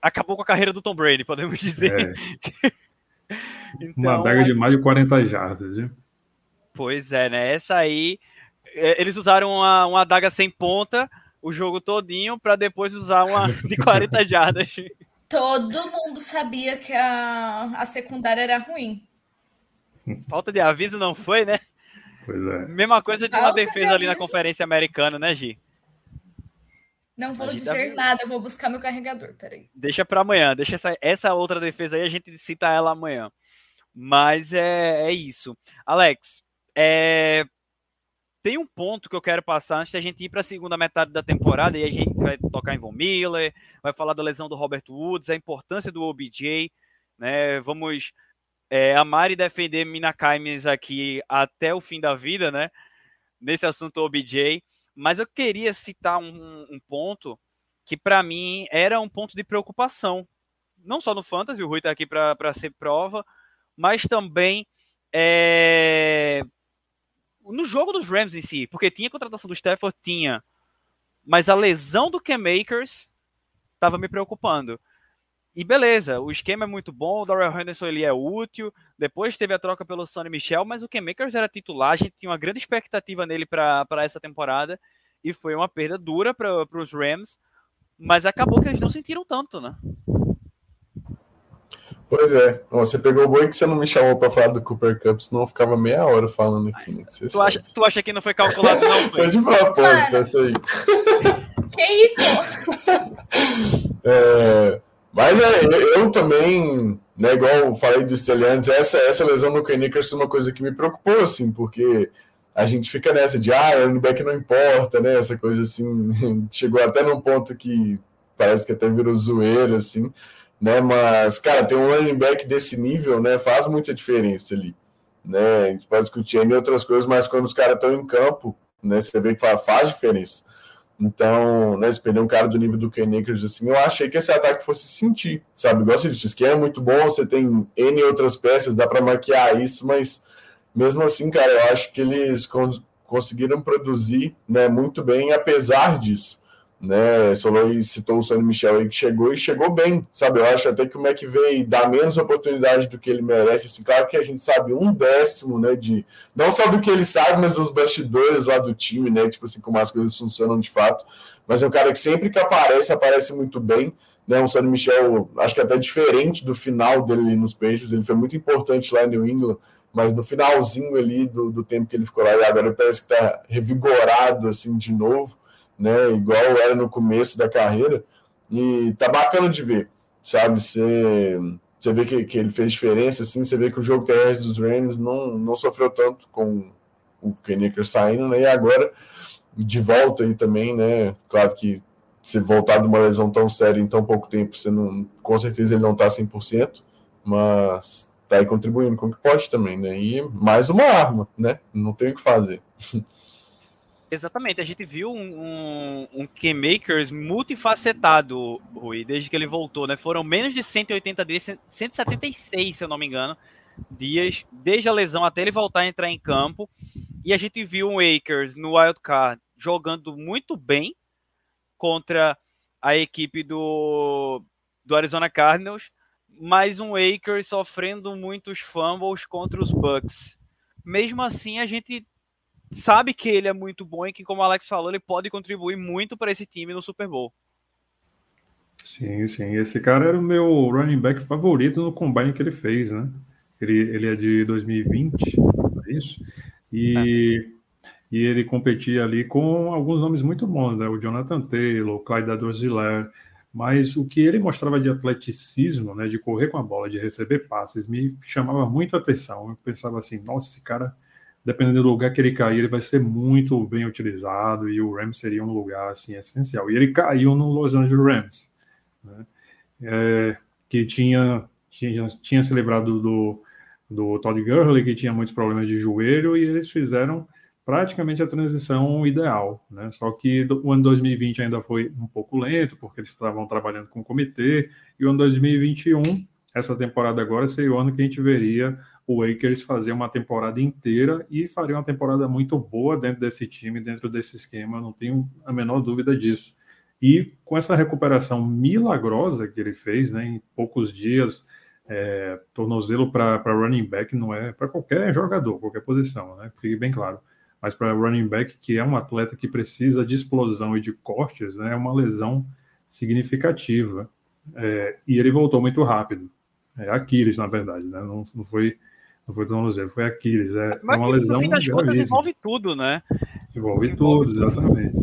acabou com a carreira do Tom Brady, podemos dizer. É. então, Uma daga de mais de 40 jardas, viu? Pois é, né? Essa aí, é, eles usaram uma, uma adaga sem ponta o jogo todinho para depois usar uma de 40 jardas. Todo mundo sabia que a, a secundária era ruim. Falta de aviso não foi, né? Pois é. Mesma coisa de uma defesa de ali na Conferência Americana, né, Gi? Não vou dizer nada, eu vou buscar meu carregador, peraí. Deixa para amanhã, deixa essa, essa outra defesa aí, a gente cita ela amanhã. Mas é, é isso. Alex, é, tem um ponto que eu quero passar antes da gente ir para a segunda metade da temporada e a gente vai tocar em Von Miller, vai falar da lesão do Robert Woods, a importância do OBJ, né? Vamos é, amar e defender Mina Kaimes aqui até o fim da vida, né? Nesse assunto OBJ. Mas eu queria citar um, um ponto que para mim era um ponto de preocupação. Não só no Fantasy, o Rui está aqui para ser prova, mas também é, no jogo dos Rams em si, porque tinha contratação do Stafford, tinha, mas a lesão do Cam Makers estava me preocupando. E beleza, o esquema é muito bom, o Darrell Henderson ele é útil, depois teve a troca pelo Sonny Michel, mas o Cam Makers era titular, a gente tinha uma grande expectativa nele para essa temporada, e foi uma perda dura para os Rams, mas acabou que eles não sentiram tanto, né? Pois é. Você pegou o boi que você não me chamou para falar do Cooper Cup, senão eu ficava meia hora falando aqui. Né? Tu, acha, tu acha que não foi calculado, não? Foi, de propósito, essa aí. Que pô? É, mas é, eu também, né, igual eu falei do Stelliantes, essa, essa lesão no Kenikers é uma coisa que me preocupou, assim, porque a gente fica nessa de, ah, o running back não importa, né, essa coisa assim, chegou até num ponto que parece que até virou zoeira, assim, né? Mas, cara, ter um running back desse nível, né, faz muita diferença ali, né? A gente pode discutir em outras coisas, mas quando os caras estão em campo, né, você vê que faz, faz diferença. Então, né, se perder um cara do nível do Ken Akers, assim, eu achei que esse ataque fosse sentir, sabe? Gosto disso. O esquema é muito bom, você tem N outras peças, dá para maquiar isso, mas mesmo assim, cara, eu acho que eles cons conseguiram produzir né, muito bem, apesar disso né? Soloi citou o Sonny Michel aí que chegou e chegou bem, sabe? Eu acho até que o McVeigh dá menos oportunidade do que ele merece. Assim, claro que a gente sabe um décimo, né? De não só do que ele sabe, mas dos bastidores lá do time, né? Tipo assim, como as coisas funcionam de fato. Mas é um cara que sempre que aparece, aparece muito bem. Né, o Sonny Michel, acho que até diferente do final dele nos Peixes, ele foi muito importante lá em New England, mas no finalzinho ali do, do tempo que ele ficou lá, e agora parece que está revigorado assim de novo né? Igual era no começo da carreira. E tá bacana de ver, sabe? Você, você vê que, que ele fez diferença, assim, você vê que o jogo terrestre dos Rams não, não sofreu tanto com o Kennecker saindo, né? E agora, de volta aí também, né? Claro que se voltar de uma lesão tão séria em tão pouco tempo, você não, com certeza ele não tá 100%, mas tá aí contribuindo com o que pode também, né? E mais uma arma, né? Não tem o que fazer. Exatamente, a gente viu um, um, um K-Makers multifacetado, Rui, desde que ele voltou, né? Foram menos de 180 dias, 176, se eu não me engano, dias, desde a lesão até ele voltar a entrar em campo. E a gente viu um Akers no Wild Card jogando muito bem contra a equipe do, do Arizona Cardinals, mas um Akers sofrendo muitos fumbles contra os Bucks. Mesmo assim, a gente sabe que ele é muito bom e que, como o Alex falou, ele pode contribuir muito para esse time no Super Bowl. Sim, sim. Esse cara era o meu running back favorito no combine que ele fez, né? Ele, ele é de 2020, é isso? E, é. e ele competia ali com alguns nomes muito bons, né? O Jonathan Taylor, o Clyde Adorziler, mas o que ele mostrava de atleticismo, né, de correr com a bola, de receber passes, me chamava muita atenção. Eu pensava assim, nossa, esse cara dependendo do lugar que ele cair, ele vai ser muito bem utilizado e o Rams seria um lugar assim essencial. E ele caiu no Los Angeles Rams, né? é, que tinha tinha, tinha se livrado do, do Todd Gurley, que tinha muitos problemas de joelho, e eles fizeram praticamente a transição ideal, né? Só que o ano 2020 ainda foi um pouco lento, porque eles estavam trabalhando com o comitê, e o ano 2021, essa temporada agora, seria o ano que a gente veria o Lakers fazer uma temporada inteira e faria uma temporada muito boa dentro desse time, dentro desse esquema, não tenho a menor dúvida disso. E com essa recuperação milagrosa que ele fez, né, em poucos dias, é, tornozelo para running back não é para qualquer jogador, qualquer posição, né, fique bem claro. Mas para running back, que é um atleta que precisa de explosão e de cortes, né, é uma lesão significativa. É, e ele voltou muito rápido. É Aquiles, na verdade, né? não, não foi não foi tornozelo, foi Aquiles. É, Mas, uma lesão. No fim das contas, envolve tudo, né? Envolve, envolve tudo, exatamente.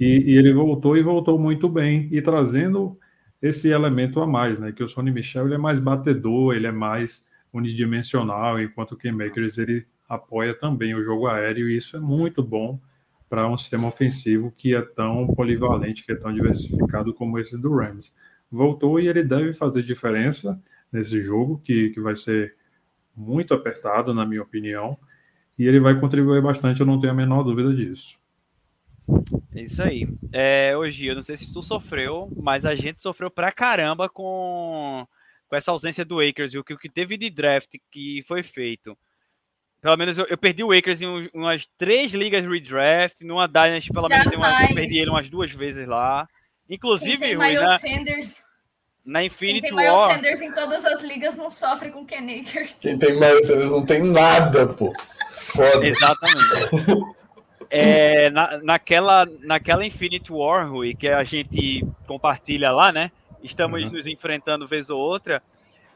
E, e, ele voltou e voltou muito bem, e trazendo esse elemento a mais, né? Que o Sonny Michel ele é mais batedor, ele é mais unidimensional, enquanto o Ken Makers ele apoia também o jogo aéreo, e isso é muito bom para um sistema ofensivo que é tão polivalente, que é tão diversificado como esse do Rams. Voltou e ele deve fazer diferença nesse jogo, que, que vai ser muito apertado, na minha opinião, e ele vai contribuir bastante, eu não tenho a menor dúvida disso. É isso aí. É, hoje, eu não sei se tu sofreu, mas a gente sofreu pra caramba com, com essa ausência do Akers e o que, o que teve de draft que foi feito. Pelo menos eu, eu perdi o Akers em um, umas três ligas redraft, numa Dynasty, pelo menos uma, eu perdi ele umas duas vezes lá. Inclusive, Rui, na, Sanders. Na Infinity Quem tem Miles War. Sanders em todas as ligas não sofre com Ken Akers. Quem tem Miles Sanders não tem nada, pô. Foda. Exatamente. é, na, naquela, naquela Infinity War, Rui, que a gente compartilha lá, né? Estamos uhum. nos enfrentando vez ou outra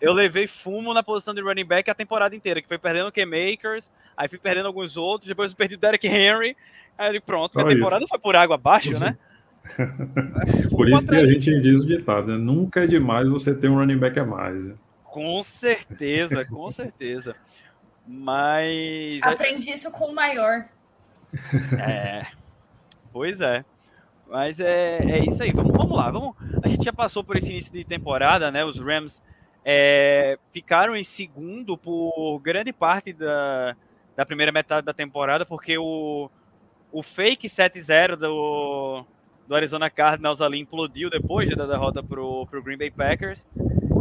eu levei fumo na posição de running back a temporada inteira, que foi perdendo o K-Makers, aí fui perdendo alguns outros, depois eu perdi o Derek Henry, aí pronto, a temporada foi por água abaixo, né? por isso que a gente diz o ditado, né? Nunca é demais você ter um running back a mais. Né? Com certeza, com certeza. Mas. Aprendi isso com o maior. É. Pois é. Mas é, é isso aí. Vamos, vamos lá. Vamos, a gente já passou por esse início de temporada, né? Os Rams é, ficaram em segundo por grande parte da, da primeira metade da temporada, porque o, o fake 7-0 do, do Arizona Cardinals ali implodiu depois da derrota para o Green Bay Packers.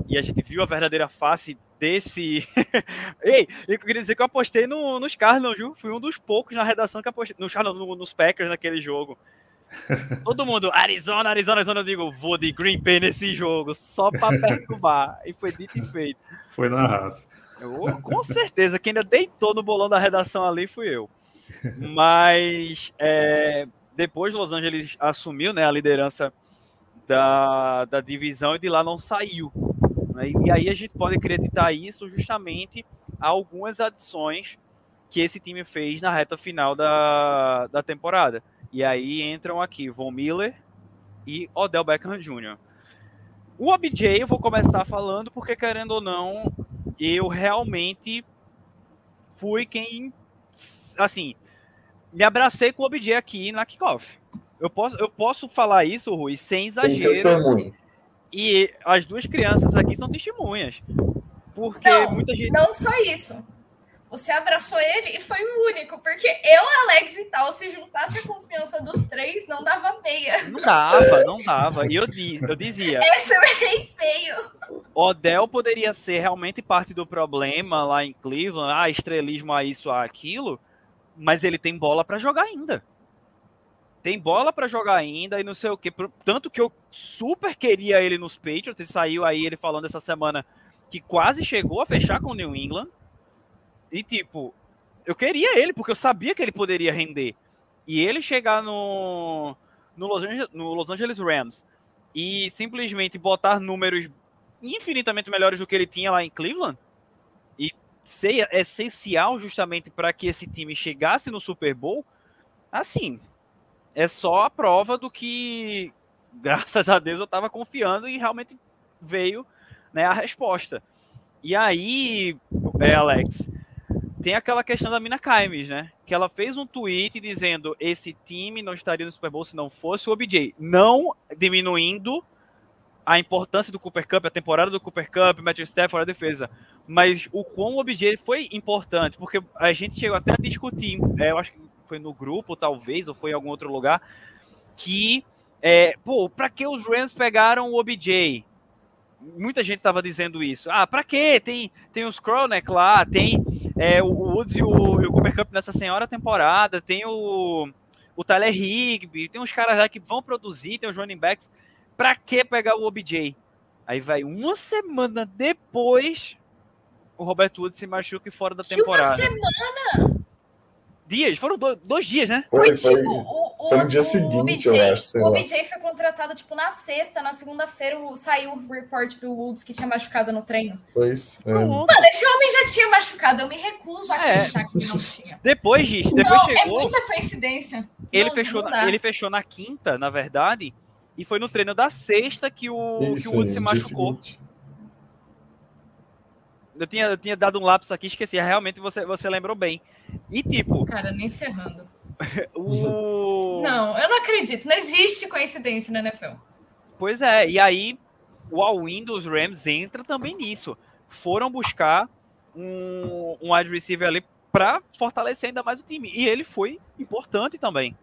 E a gente viu a verdadeira face desse. Ei, eu queria dizer que eu apostei no, nos Cardinals, viu? Fui um dos poucos na redação que apostei. Nos, no, nos Packers naquele jogo. Todo mundo, Arizona, Arizona, Arizona, eu digo, vou de Green Bay nesse jogo, só para perturbar. E foi dito e feito. Foi na raça. Eu, com certeza, quem ainda deitou no bolão da redação ali fui eu. Mas é, depois Los Angeles assumiu né, a liderança da, da divisão e de lá não saiu. Né? E aí a gente pode acreditar isso justamente a algumas adições que esse time fez na reta final da, da temporada. E aí entram aqui Von Miller e Odell Beckham Jr. O OBJ eu vou começar falando porque, querendo ou não, eu realmente fui quem, assim, me abracei com o OBJ aqui na kickoff. Eu posso, eu posso falar isso, Rui, sem exagero. E as duas crianças aqui são testemunhas. Porque não, muita gente. Não só isso. Você abraçou ele e foi o único, porque eu, Alex e tal, se juntasse a confiança dos três, não dava meia. Não dava, não dava. E eu, diz, eu dizia. Esse é rei feio. Odell poderia ser realmente parte do problema lá em Cleveland, ah, estrelismo a isso, a aquilo, mas ele tem bola para jogar ainda. Tem bola para jogar ainda e não sei o que. Tanto que eu super queria ele nos Patriots e saiu aí ele falando essa semana que quase chegou a fechar com o New England e, tipo, eu queria ele, porque eu sabia que ele poderia render. E ele chegar no, no, Los, Angeles, no Los Angeles Rams e simplesmente botar números infinitamente melhores do que ele tinha lá em Cleveland e ser essencial justamente para que esse time chegasse no Super Bowl, assim, é só a prova do que, graças a Deus, eu estava confiando e realmente veio né, a resposta. E aí, é, Alex, tem aquela questão da Mina Kaimes, né? Que ela fez um tweet dizendo esse time não estaria no Super Bowl se não fosse o OBJ. Não diminuindo a importância do Cooper Cup, a temporada do Cooper Cup, Matthew Stafford, a defesa, mas o quão o OBJ foi importante, porque a gente chegou até a discutir, é, eu acho que foi no grupo, talvez, ou foi em algum outro lugar, que, é, pô, pra que os Rams pegaram o OBJ? Muita gente estava dizendo isso. Ah, pra quê? Tem, tem os Kronek lá, tem é, o Woods e o, e o Cooper Cup nessa senhora temporada, tem o, o Tyler Higby, tem uns caras lá que vão produzir, tem os running backs Pra que pegar o OBJ? Aí vai uma semana depois, o Roberto Woods se machuca fora da temporada. Que uma semana? Dias, foram dois, dois dias, né? Foi, foi, tipo, o, foi no dia o, seguinte, o OBJ, eu acho. O OBJ foi contratado, tipo, na sexta, na segunda-feira saiu o report do Woods que tinha machucado no treino. Foi isso. É. Mano, esse homem já tinha machucado, eu me recuso a é. acreditar é. que não tinha. Depois, gente, depois não, chegou... é muita coincidência. Ele, não, fechou, não ele fechou na quinta, na verdade, e foi no treino da sexta que o, Isso, que o Wood se machucou. Eu tinha, eu tinha dado um lapso aqui, esqueci. Realmente você, você lembrou bem. E tipo. Cara, nem ferrando. o... Não, eu não acredito. Não existe coincidência na NFL. Pois é, e aí o All-In dos Rams entra também nisso. Foram buscar um, um wide receiver ali para fortalecer ainda mais o time. E ele foi importante também.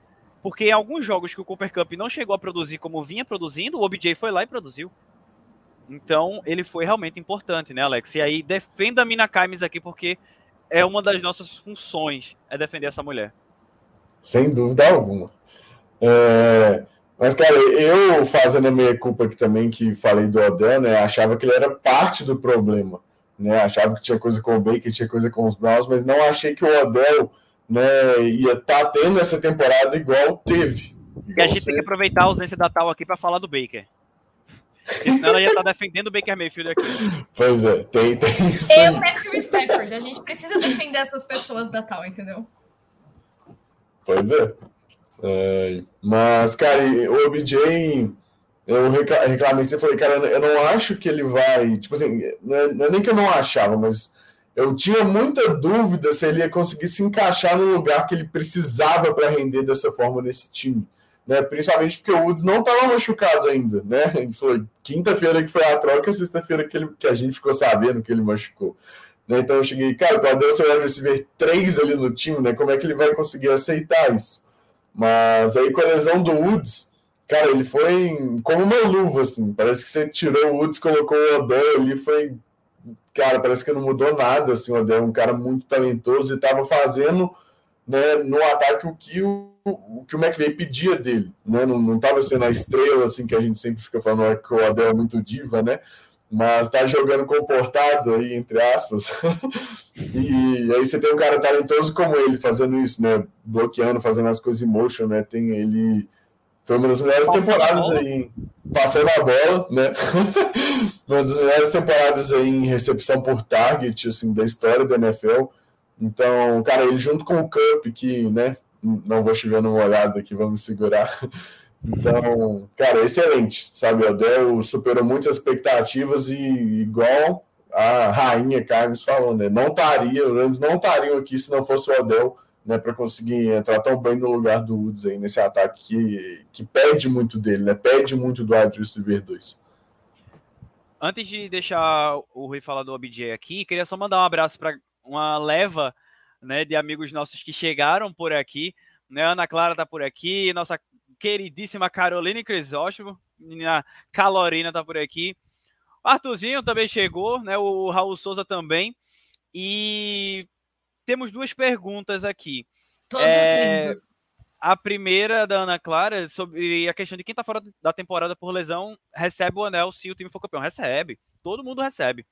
Porque em alguns jogos que o Cooper Cup não chegou a produzir como vinha produzindo, o OBJ foi lá e produziu. Então, ele foi realmente importante, né, Alex? E aí, defenda a Mina Kaimes aqui, porque é uma das nossas funções, é defender essa mulher. Sem dúvida alguma. É... Mas, cara, eu fazendo a minha culpa aqui também, que falei do Odell, né, achava que ele era parte do problema. Né? Achava que tinha coisa com o Baker, tinha coisa com os Browns, mas não achei que o Odell né, ia estar tá tendo essa temporada igual teve. Igual e a gente tem que aproveitar a ausência da Tal aqui para falar do Baker. Porque senão ela ia estar tá defendendo o Baker Mayfield aqui. Pois é, tem, tem isso. Eu, Matthew Stafford, a gente precisa defender essas pessoas da Tal, entendeu? Pois é. é mas, cara, o OBJ, eu reclamei, você falei, cara, eu não acho que ele vai. Tipo assim, não é, não é nem que eu não achava, mas eu tinha muita dúvida se ele ia conseguir se encaixar no lugar que ele precisava para render dessa forma nesse time. Né? Principalmente porque o Woods não estava machucado ainda. Né? A falou quinta-feira que foi a troca, sexta-feira que, que a gente ficou sabendo que ele machucou. Né? Então eu cheguei, cara, quando você vai receber três ali no time, né? como é que ele vai conseguir aceitar isso? Mas aí com a lesão do Woods, cara, ele foi como uma luva, assim. Parece que você tirou o Woods, colocou o Odell ali, foi cara, parece que não mudou nada, assim, o Odell é um cara muito talentoso e estava fazendo né, no ataque o que o, o que o McVay pedia dele, né, não estava sendo a estrela, assim, que a gente sempre fica falando que o Odell é muito diva, né, mas tá jogando comportado aí, entre aspas, e aí você tem um cara talentoso como ele fazendo isso, né, bloqueando, fazendo as coisas em motion, né, tem ele foi uma das melhores Passando temporadas aí, passando a bola, né? uma das melhores temporadas aí em recepção por target, assim, da história da NFL. Então, cara, ele junto com o Cup, que, né, não vou chover numa olhada aqui, vamos segurar. Então, cara, excelente, sabe? O Odell superou muitas expectativas e igual a rainha Carlos falou, né? Não estaria, os Rams não estariam aqui se não fosse o Odell né, para conseguir entrar tão bem no lugar do Woods aí nesse ataque que, que pede muito dele, né? Pede muito do wide receiver 2. Antes de deixar o Rui falar do OBJ aqui, queria só mandar um abraço para uma leva né, de amigos nossos que chegaram por aqui. Né? Ana Clara tá por aqui, nossa queridíssima Carolina Crisóstomo, menina Calorina tá por aqui. Arthurzinho também chegou, né? O Raul Souza também. E temos duas perguntas aqui. Todos é, lindos. A primeira da Ana Clara sobre a questão de quem está fora da temporada por lesão recebe o anel se o time for campeão. Recebe. Todo mundo recebe.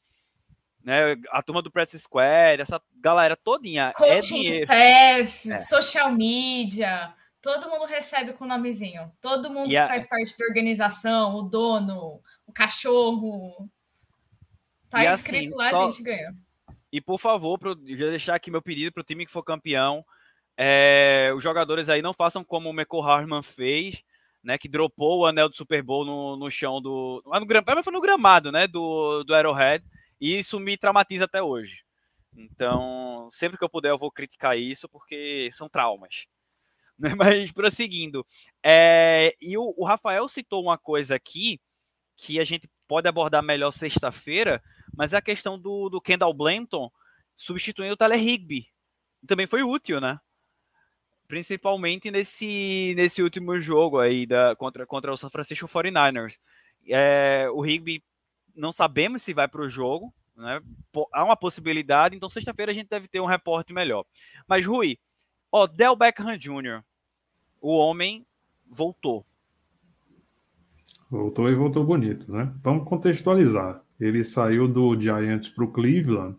Né? A turma do Press Square, essa galera todinha. É Coaching é staff, é. social media, todo mundo recebe com o nomezinho. Todo mundo faz parte da organização, o dono, o cachorro. Tá e escrito assim, lá, só... a gente ganha. E por favor, pro, já deixar aqui meu pedido para o time que for campeão. É, os jogadores aí não façam como o Michael Harman fez, né? Que dropou o anel do Super Bowl no, no chão do. Mas no, foi no gramado, né? Do, do Arrowhead. E isso me traumatiza até hoje. Então, sempre que eu puder, eu vou criticar isso, porque são traumas. Mas prosseguindo. É, e o, o Rafael citou uma coisa aqui que a gente pode abordar melhor sexta-feira, mas a questão do, do Kendall Blanton substituindo o Tyler Higby. Também foi útil, né? Principalmente nesse, nesse último jogo aí da, contra, contra o San Francisco 49ers. É, o Higby não sabemos se vai para o jogo, né? Há uma possibilidade, então sexta-feira a gente deve ter um reporte melhor. Mas, Rui, Odell Beckham Jr., o homem voltou. Voltou e voltou bonito, né? Vamos contextualizar. Ele saiu do Giants para o Cleveland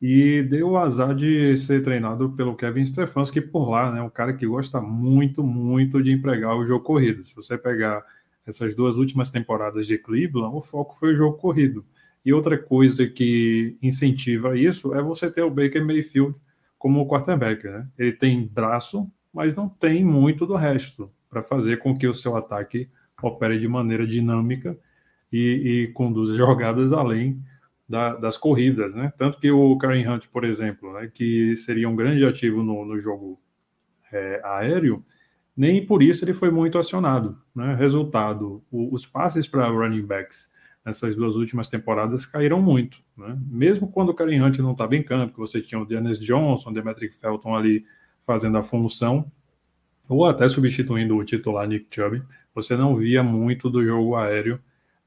e deu o azar de ser treinado pelo Kevin Stefanski por lá, né? Um cara que gosta muito, muito de empregar o jogo corrido. Se você pegar essas duas últimas temporadas de Cleveland, o foco foi o jogo corrido. E outra coisa que incentiva isso é você ter o Baker Mayfield como quarterback, né? Ele tem braço, mas não tem muito do resto para fazer com que o seu ataque opere de maneira dinâmica e, e conduza jogadas além da, das corridas, né? Tanto que o Karen Hunt, por exemplo, né, que seria um grande ativo no, no jogo é, aéreo, nem por isso ele foi muito acionado. Né? Resultado, o, os passes para running backs nessas duas últimas temporadas caíram muito. Né? Mesmo quando o Karen Hunt não estava em campo, que você tinha o Dennis Johnson, o Demetric Felton ali fazendo a função, ou até substituindo o titular Nick Chubb, você não via muito do jogo aéreo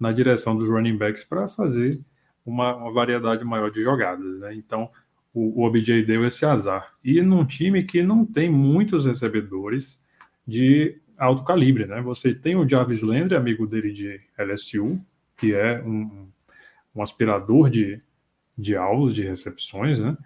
na direção dos running backs para fazer uma, uma, variedade maior de jogadas. Né? Então, o, o OBJ deu esse azar. E num time que não tem muitos recebedores de alto calibre. Né? Você tem o Jarvis Landry, amigo dele de LSU, que é um, um aspirador de, de alvos, de recepções, né?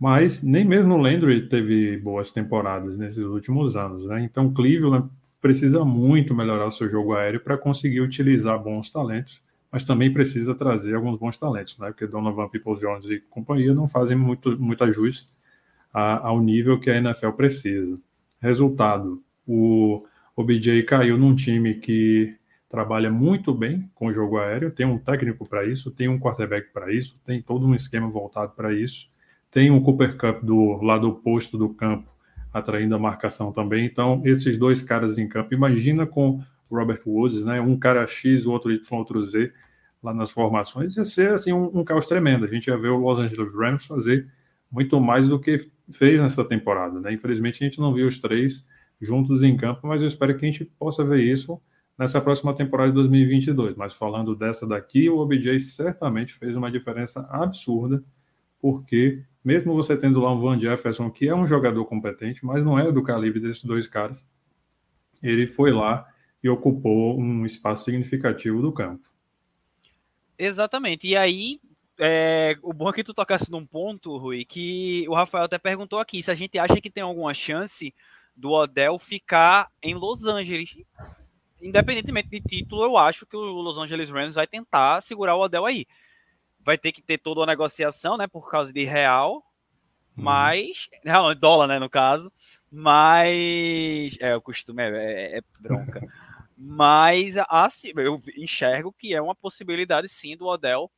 Mas nem mesmo o Landry teve boas temporadas nesses últimos anos. Né? Então, Cleveland precisa muito melhorar o seu jogo aéreo para conseguir utilizar bons talentos, mas também precisa trazer alguns bons talentos, né? porque Donovan Peoples-Jones e companhia não fazem muito, muito ajuste a, ao nível que a NFL precisa. Resultado, o OBJ caiu num time que trabalha muito bem com o jogo aéreo, tem um técnico para isso, tem um quarterback para isso, tem todo um esquema voltado para isso, tem um Cooper Cup do lado oposto do campo atraindo a marcação também. Então, esses dois caras em campo, imagina com Robert Woods, né? Um cara X, o outro Y, outro Z lá nas formações, ia ser assim um, um caos tremendo. A gente ia ver o Los Angeles Rams fazer muito mais do que fez nessa temporada, né? Infelizmente a gente não viu os três juntos em campo, mas eu espero que a gente possa ver isso nessa próxima temporada de 2022. Mas falando dessa daqui, o OBJ certamente fez uma diferença absurda, porque mesmo você tendo lá um Van Jefferson, que é um jogador competente, mas não é do calibre desses dois caras, ele foi lá e ocupou um espaço significativo do campo. Exatamente. E aí, é, o bom é que tu tocasse num ponto, Rui, que o Rafael até perguntou aqui, se a gente acha que tem alguma chance do Odell ficar em Los Angeles. Independentemente de título, eu acho que o Los Angeles Rams vai tentar segurar o Odell aí. Vai ter que ter toda a negociação, né, por causa de real, uhum. mas. Não, dólar, né, no caso. Mas. É, o costume é, é, é bronca. mas assim, eu enxergo que é uma possibilidade sim do Odell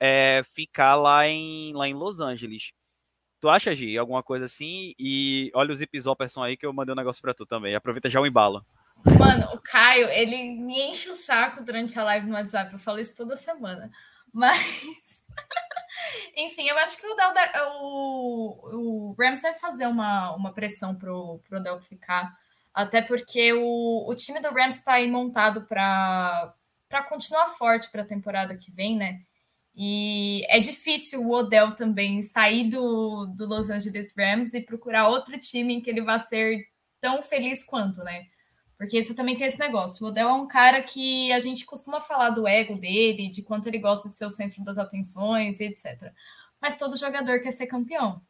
é, ficar lá em, lá em Los Angeles. Tu acha, Gi, alguma coisa assim? E olha os Zipzopperson aí que eu mandei um negócio pra tu também. Aproveita já o embalo. Mano, o Caio, ele me enche o saco durante a live no WhatsApp. Eu falo isso toda semana. Mas. Enfim, eu acho que o, Del, o, o Rams deve fazer uma, uma pressão pro, pro Del ficar. Até porque o, o time do Rams está aí montado para continuar forte para a temporada que vem, né? E é difícil o Odell também sair do, do Los Angeles Rams e procurar outro time em que ele vá ser tão feliz quanto, né? Porque você também tem esse negócio. O Odell é um cara que a gente costuma falar do ego dele, de quanto ele gosta de ser o centro das atenções, etc. Mas todo jogador quer ser campeão.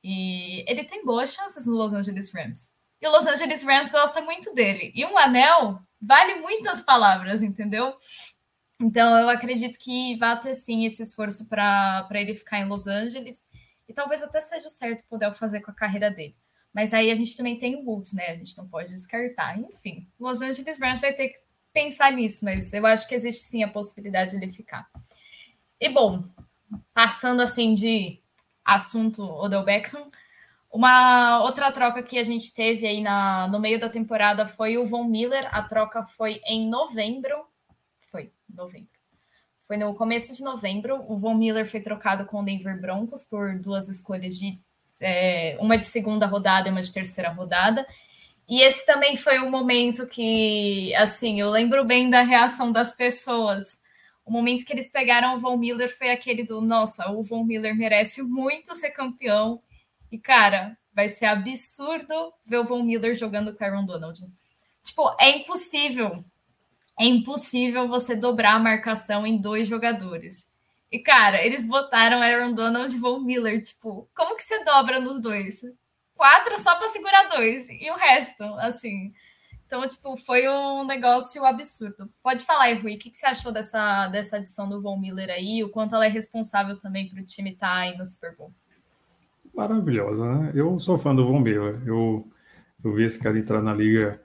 E ele tem boas chances no Los Angeles Rams. E o Los Angeles Rams gosta muito dele. E um anel vale muitas palavras, entendeu? Então, eu acredito que vai ter sim esse esforço para ele ficar em Los Angeles. E talvez até seja o certo poder fazer com a carreira dele. Mas aí a gente também tem o Woods, né? A gente não pode descartar. Enfim, Los Angeles Rams vai ter que pensar nisso, mas eu acho que existe sim a possibilidade de ele ficar. E bom, passando assim de assunto Odell Beckham, uma outra troca que a gente teve aí na, no meio da temporada foi o Von Miller. A troca foi em novembro foi, novembro. Foi no começo de novembro. O Von Miller foi trocado com o Denver Broncos por duas escolhas de é, uma de segunda rodada e uma de terceira rodada. E esse também foi o momento que, assim, eu lembro bem da reação das pessoas. O momento que eles pegaram o Von Miller foi aquele do, nossa, o Von Miller merece muito ser campeão. E, cara, vai ser absurdo ver o Von Miller jogando com o Aaron Donald. Tipo, é impossível. É impossível você dobrar a marcação em dois jogadores. E, cara, eles botaram Aaron Donald e Von Miller. Tipo, como que você dobra nos dois? quatro só para segurar dois. E o resto, assim. Então, tipo, foi um negócio absurdo. Pode falar aí, Rui, o que, você achou dessa, dessa adição do Von Miller aí? O quanto ela é responsável também para o time estar tá aí no Super Bowl? Maravilhosa, né? Eu sou fã do Von Miller. Eu, eu vi esse cara entrar na liga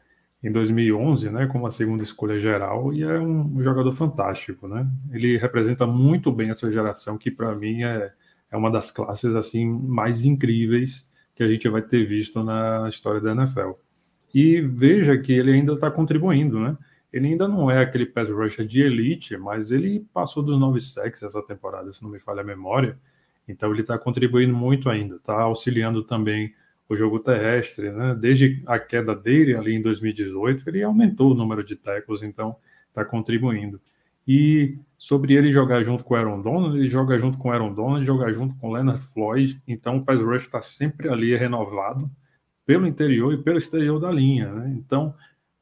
em 2011, né, como a segunda escolha geral, e é um, jogador fantástico, né? Ele representa muito bem essa geração que, para mim, é, é uma das classes assim mais incríveis que a gente vai ter visto na história da NFL. E veja que ele ainda está contribuindo, né? Ele ainda não é aquele pass rusher de elite, mas ele passou dos nove sacks essa temporada, se não me falha a memória. Então ele está contribuindo muito ainda, está auxiliando também o jogo terrestre, né? Desde a queda dele ali em 2018, ele aumentou o número de tackles, então está contribuindo. E sobre ele jogar junto com Aaron Donald, ele joga junto com Aaron Donald, joga junto com Leonard Floyd, então o pass rush está sempre ali renovado pelo interior e pelo exterior da linha. Né? Então,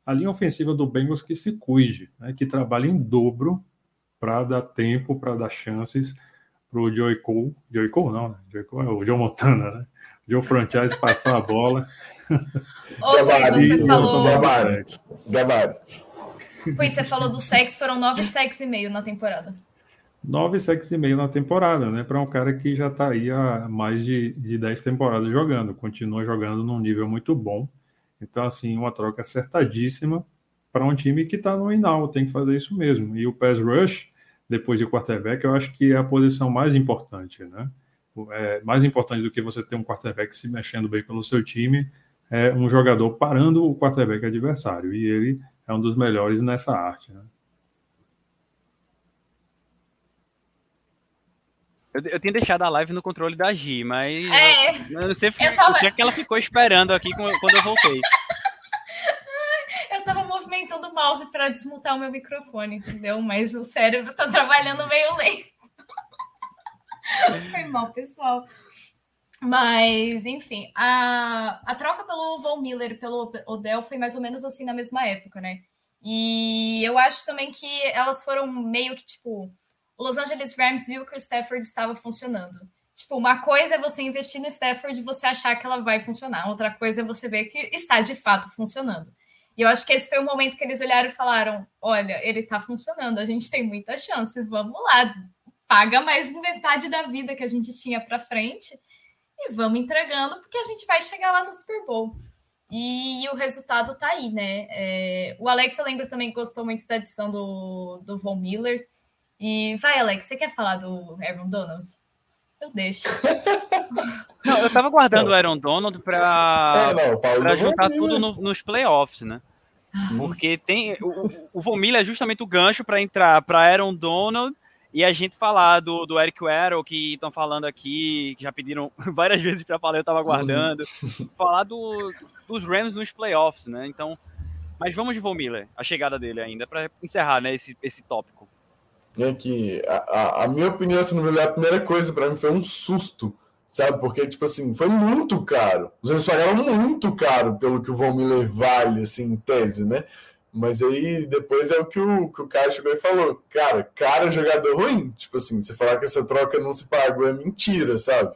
a linha ofensiva do Bengals que se cuide, né? que trabalhe em dobro para dar tempo, para dar chances para o Joey Cole, Joey Cole não, né? Joey Cole é o Joe Montana, né? O Joe Franchise passar a bola. Ô, você falou... Gabarito. Gabarito. Pois você falou do sexo, foram nove sexos e meio na temporada. Nove sexos e meio na temporada, né? Para um cara que já está aí há mais de, de dez temporadas jogando, continua jogando num nível muito bom. Então, assim, uma troca acertadíssima para um time que está no final, tem que fazer isso mesmo. E o pass rush, depois de quarterback, eu acho que é a posição mais importante, né? É, mais importante do que você ter um quarterback se mexendo bem pelo seu time, é um jogador parando o quarterback adversário. E ele é um dos melhores nessa arte. Né? Eu, eu tinha deixado a live no controle da Gi, mas é, eu não sei eu tava... o que, é que ela ficou esperando aqui quando eu voltei. Eu tava movimentando o mouse para desmutar o meu microfone, entendeu? Mas o cérebro tá trabalhando meio lento. Foi mal, pessoal. Mas, enfim, a, a troca pelo Von Miller e pelo Odell foi mais ou menos assim na mesma época, né? E eu acho também que elas foram meio que tipo. O Los Angeles Rams viu que o Stafford estava funcionando. Tipo, uma coisa é você investir no Stafford e você achar que ela vai funcionar, outra coisa é você ver que está de fato funcionando. E eu acho que esse foi o momento que eles olharam e falaram: olha, ele está funcionando, a gente tem muita chance, vamos lá, paga mais metade da vida que a gente tinha para frente e vamos entregando, porque a gente vai chegar lá no Super Bowl. E o resultado tá aí, né? É, o Alex, eu lembro também que gostou muito da edição do, do Von Miller. E vai, Alex, você quer falar do Aaron Donald? Eu deixo. Não, eu tava guardando não. o Aaron Donald para é, juntar tudo no, nos playoffs, né? Porque tem o, o Von Miller é justamente o gancho para entrar para Aaron Donald e a gente falar do, do Eric Weddle, que estão falando aqui, que já pediram várias vezes para falar, eu estava aguardando. Falar do, dos Rams nos playoffs, né? Então, mas vamos de Von Miller, a chegada dele ainda, para encerrar né, esse, esse tópico. É que a, a, a minha opinião, assim, no a primeira coisa para mim foi um susto, sabe? Porque, tipo assim, foi muito caro. Os Rams pagaram muito caro pelo que o Von Miller vale, assim, em tese, né? Mas aí depois é o que o, que o cara chegou e falou: cara, cara, jogador ruim. Tipo assim, você falar que essa troca não se pagou é mentira, sabe?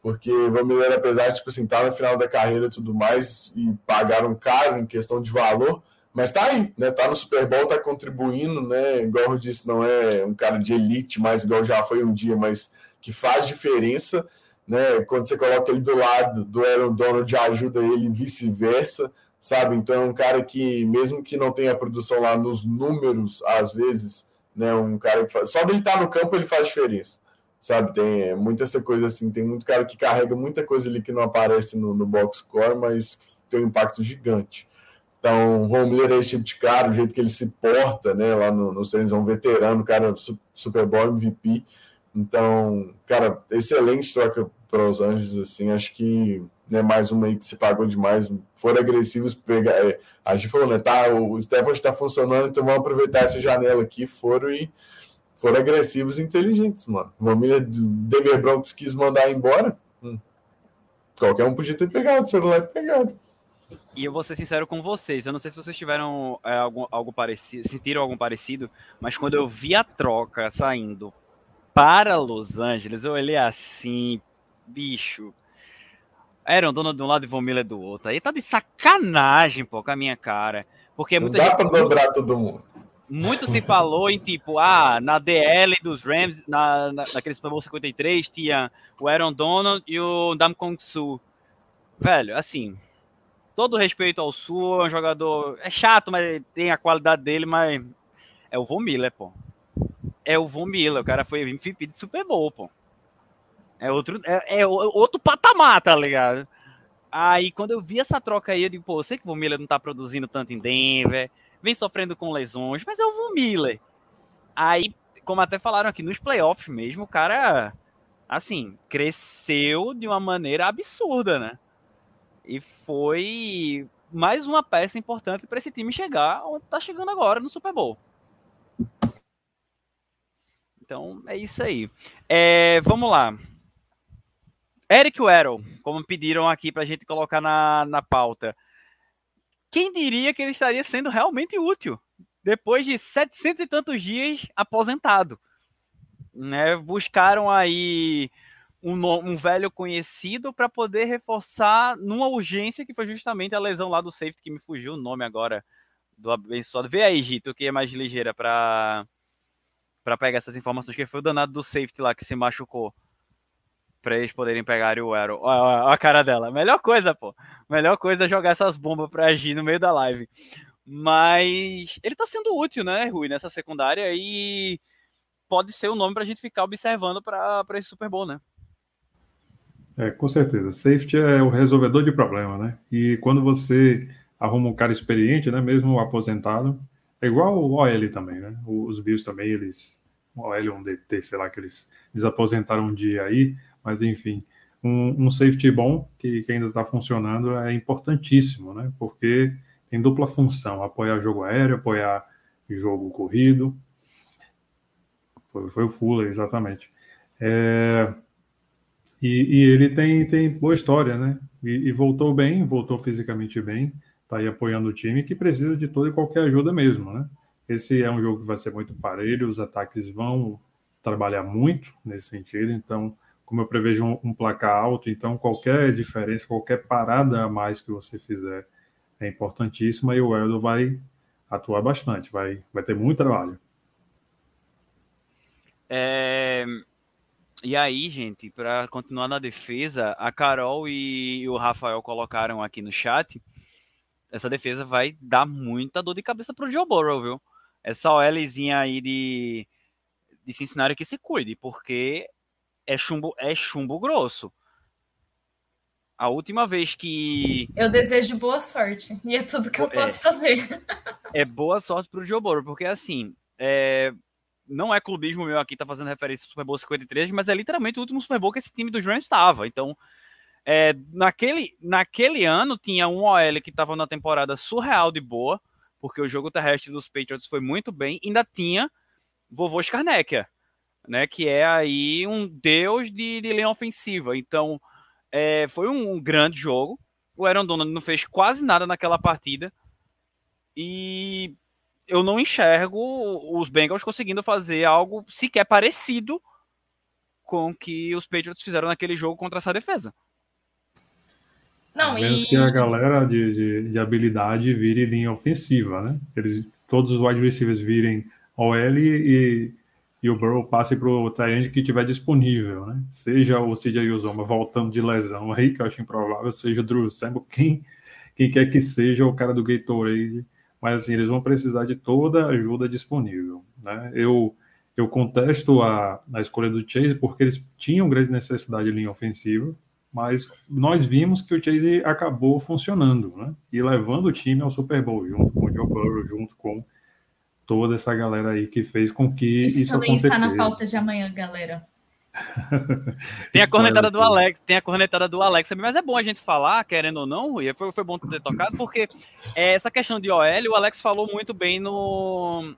Porque o Miller, apesar de tipo assim, estar tá no final da carreira e tudo mais, e pagaram caro em questão de valor, mas tá aí, né? Tá no Super Bowl, tá contribuindo, né? Igual eu disse, não é um cara de elite, mas igual já foi um dia, mas que faz diferença, né? Quando você coloca ele do lado do Aaron Donald, ajuda ele vice-versa sabe? Então é um cara que, mesmo que não tenha produção lá nos números, às vezes, né? Um cara que faz... Só dele estar tá no campo ele faz diferença, sabe? Tem muita essa coisa assim, tem muito cara que carrega muita coisa ali que não aparece no, no box score, mas tem um impacto gigante. Então, o Miller é esse tipo de cara, o jeito que ele se porta, né, lá no, nos treinos, é um veterano, cara, Super Bowl MVP. Então, cara, excelente troca para os Anjos, assim, acho que né, mais uma aí que se pagou demais, foram agressivos, pegar, é, a gente falou, né, tá, o Stefan está funcionando, então vamos aproveitar essa janela aqui, foram e foram agressivos e inteligentes, mano. Uma milha do Denver quis mandar embora, hum. qualquer um podia ter pegado o celular pegado. E eu vou ser sincero com vocês, eu não sei se vocês tiveram é, algum, algo parecido, sentiram algum parecido, mas quando eu vi a troca saindo para Los Angeles, eu olhei assim, bicho, Aaron Donald de um lado e Von Miller do outro. Aí tá de sacanagem, pô, com a minha cara. Porque muita Não dá gente, pra dobrar todo mundo. Muito se falou em tipo, ah, na DL dos Rams, na, na, naquele Super Bowl 53, tinha o Aaron Donald e o Dam Kong Su. Velho, assim, todo respeito ao Su, é um jogador. É chato, mas tem a qualidade dele, mas é o Von Miller, pô. É o Von Miller, o cara foi MVP de Super Bowl, pô. É outro, é, é outro patamar, tá ligado? Aí quando eu vi essa troca aí, eu digo, pô, eu sei que o Miller não tá produzindo tanto em Denver, vem sofrendo com lesões, mas é o Von Miller. Aí, como até falaram aqui, nos playoffs mesmo, o cara, assim, cresceu de uma maneira absurda, né? E foi mais uma peça importante para esse time chegar onde tá chegando agora no Super Bowl. Então, é isso aí. É, vamos lá. Eric Weddle, como pediram aqui para a gente colocar na, na pauta. Quem diria que ele estaria sendo realmente útil depois de 700 e tantos dias aposentado? Né? Buscaram aí um, um velho conhecido para poder reforçar numa urgência que foi justamente a lesão lá do safety que me fugiu o nome agora do abençoado. Vê aí, Gito, que é mais ligeira para pegar essas informações, que foi o danado do safety lá que se machucou para eles poderem pegar o Arrow. Olha a cara dela. Melhor coisa, pô. Melhor coisa é jogar essas bombas para agir no meio da live. Mas ele tá sendo útil, né, Rui, nessa secundária e pode ser o nome para a gente ficar observando para esse Super Bowl, né? É, com certeza. Safety é o resolvedor de problema, né? E quando você arruma um cara experiente, né, mesmo aposentado, é igual o OL também, né? Os Bills também, eles, o OL um DT, sei lá, que eles desaposentaram um dia aí, mas enfim, um, um safety bom que, que ainda está funcionando é importantíssimo, né? Porque tem dupla função: apoiar jogo aéreo, apoiar jogo corrido. Foi, foi o Fuller, exatamente. É, e, e, ele tem, tem boa história, né? E, e, voltou bem, voltou fisicamente bem, tá aí apoiando o time que precisa de toda e qualquer ajuda mesmo, né? Esse é um jogo que vai ser muito parelho, os ataques vão trabalhar muito nesse sentido, então como eu prevejo um, um, placar alto, então qualquer diferença, qualquer parada a mais que você fizer é importantíssima e o Eldo vai atuar bastante, vai, vai ter muito trabalho. É... E aí, gente, para continuar na defesa, a Carol e o Rafael colocaram aqui no chat. Essa defesa vai dar muita dor de cabeça pro Joe Burrow, viu? Essa OLzinha aí de, de Cincinnati que se cuide, porque é chumbo, é chumbo grosso. A última vez que. Eu desejo boa sorte. E é tudo que eu é, posso fazer. É boa sorte pro Joe Burrow, porque assim. É, não é clubismo meu aqui, tá fazendo referência ao Super Bowl 53, mas é literalmente o último Super Bowl que esse time dos Rams estava. Então, é, naquele, naquele ano, tinha um OL que estava na temporada surreal de boa, porque o jogo terrestre dos Patriots foi muito bem. Ainda tinha vovô Skarnekia, né? Que é aí um deus de, de linha ofensiva. Então, é, foi um, um, grande jogo. O Aaron Donald não fez quase nada naquela partida. E eu não enxergo os Bengals conseguindo fazer algo sequer parecido com o que os Patriots fizeram naquele jogo contra essa defesa. Não, a menos e... que a galera de, de, de, habilidade vire linha ofensiva, né? Eles, todos os wide receivers virem OL e, e o Burrow passe para o Tyrande que tiver disponível, né? Seja o CJ Uzoma voltando de lesão aí, que eu acho improvável, seja o Drew Sample, quem, quem quer que seja o cara do Gatorade, mas assim, eles vão precisar de toda a ajuda disponível, né? Eu, eu contesto a, a escolha do Chase porque eles tinham grande necessidade de linha ofensiva, mas nós vimos que o Chase acabou funcionando, né? E levando o time ao Super Bowl, junto com o Joe Burrow, junto com toda essa galera aí que fez com que isso, isso também acontecesse. está na pauta de amanhã, galera. tem a cornetada do Alex, tem a cornetada do Alex mas é bom a gente falar, querendo ou não, Rui, foi, foi bom ter tocado, porque é, essa questão de OL, o Alex falou muito bem no,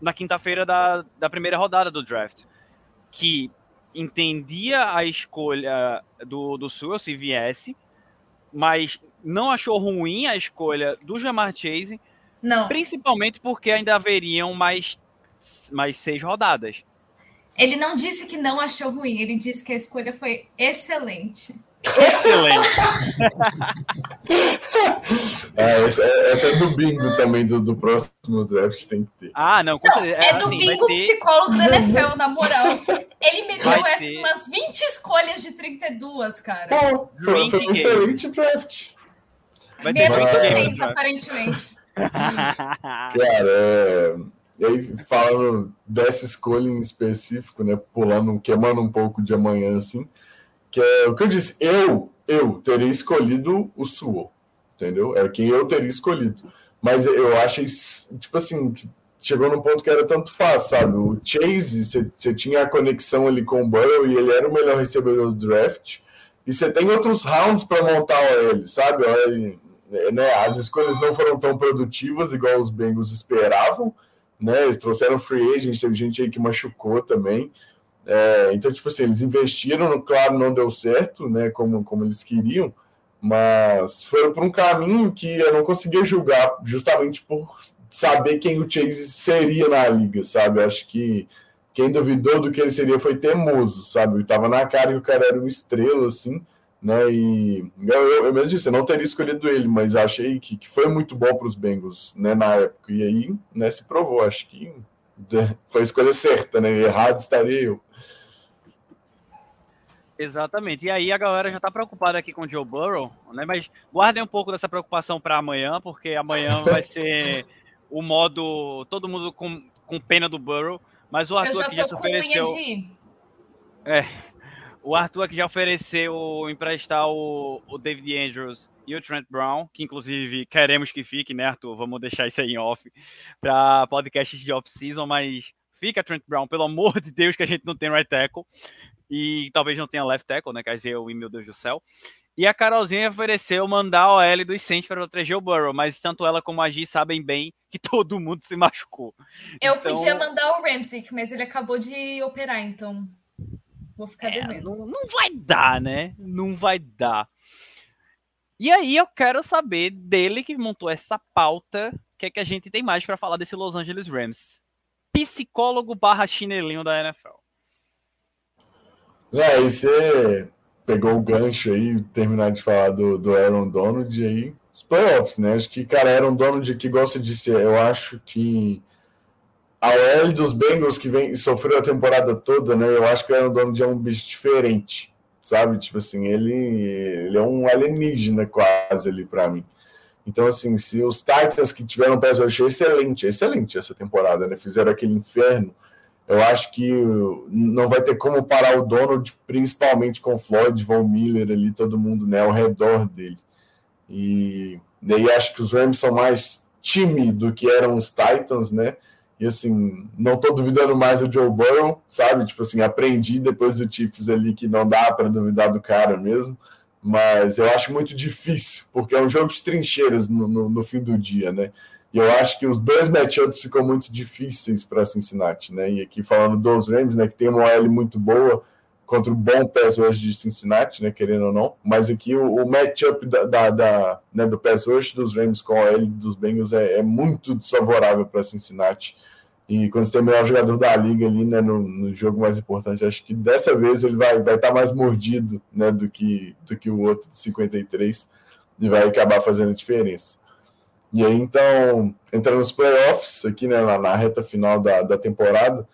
na quinta-feira da, da primeira rodada do draft, que entendia a escolha do, do Sul, se viesse, mas não achou ruim a escolha do Jamar Chase, não. principalmente porque ainda haveriam mais, mais seis rodadas. Ele não disse que não achou ruim, ele disse que a escolha foi excelente. Excelente. é, essa, essa, é do bingo também, do, do próximo draft tem que ter. Ah, não, com não, É, do assim, bingo ter... psicólogo da NFL, na moral. Ele me deu essa, umas 20 escolhas de 32, cara. Pô, foi, foi um excelente draft. Vai Menos que 6, aparentemente. Cara, é... E aí, falando dessa escolha em específico, né? Pulando, queimando um pouco de amanhã, assim, que é o que eu disse, eu, eu teria escolhido o Suo, entendeu? É quem eu teria escolhido. Mas eu achei, tipo assim, chegou num ponto que era tanto fácil, sabe? O Chase, você tinha a conexão ali com o Burrow e ele era o melhor recebedor do draft. E você tem outros rounds para montar ele, sabe? Né? As escolhas não foram tão produtivas igual os Bengals esperavam né? Eles trouxeram free agent, teve gente aí que machucou também. É, então, tipo assim, eles investiram, claro, não deu certo, né? Como, como eles queriam, mas foram por um caminho que eu não conseguia julgar, justamente por saber quem o Chase seria na liga, sabe? Acho que quem duvidou do que ele seria foi teimoso, sabe? Tava na cara que o cara era uma estrela, assim né? E eu, eu, eu mesmo disse, eu não teria escolhido ele, mas achei que, que foi muito bom para os Bengals, né, na época. E aí, né, se provou, acho que foi a escolha certa, né? Errado estaria eu. Exatamente. E aí a galera já está preocupada aqui com o Joe Burrow, né? Mas guardem um pouco dessa preocupação para amanhã, porque amanhã vai ser o modo todo mundo com, com pena do Burrow. Mas o Arthur aqui já se ofereceu. De... É, o Arthur aqui já ofereceu emprestar o, o David Andrews e o Trent Brown, que inclusive queremos que fique, né, Arthur? Vamos deixar isso aí em off para podcasts de off-season, mas fica Trent Brown, pelo amor de Deus, que a gente não tem right tackle e talvez não tenha left tackle, né? Quer dizer, o meu Deus do céu. E a Carolzinha ofereceu mandar o L dos Saints para proteger o Burrow, mas tanto ela como a G sabem bem que todo mundo se machucou. Eu então... podia mandar o Ramsey, mas ele acabou de operar, então Vou ficar é, devendo. Não, não vai dar, né? Não vai dar. E aí eu quero saber dele que montou essa pauta, o que é que a gente tem mais para falar desse Los Angeles Rams? Psicólogo barra chinelinho da NFL. É, aí você pegou o gancho aí, terminar de falar do, do Aaron Donald e aí os playoffs, né? Acho que, cara, Aaron Donald que gosta de ser, eu acho que a OL dos Bengals que vem sofreu a temporada toda, né? Eu acho que o Donald é um bicho diferente, sabe? Tipo assim, ele, ele é um alienígena quase ali para mim. Então, assim, se os Titans que tiveram eu achei excelente, excelente essa temporada, né? Fizeram aquele inferno. Eu acho que não vai ter como parar o Donald, principalmente com Floyd, Von Miller ali, todo mundo né, ao redor dele. E daí acho que os Rams são mais time do que eram os Titans, né? E assim, não tô duvidando mais do Joe Burrow, sabe? Tipo assim, aprendi depois do Chiefs ali que não dá para duvidar do cara mesmo. Mas eu acho muito difícil, porque é um jogo de trincheiras no, no, no fim do dia, né? E eu acho que os dois matchups ficam muito difíceis para Cincinnati, né? E aqui falando dos Rams, né, que tem uma OL muito boa contra o bom pass rush de Cincinnati, né, querendo ou não. Mas aqui o, o matchup da, da, da, né, do pass rush dos Rams com a OL dos Bengals é, é muito desfavorável para Cincinnati. E quando você tem o melhor jogador da liga ali, né, no, no, jogo mais importante, acho que dessa vez ele vai estar vai tá mais mordido, né, do que, do que o outro de 53 e vai acabar fazendo diferença. E aí, então, entrando nos playoffs, aqui, né, na, na reta final da, da temporada,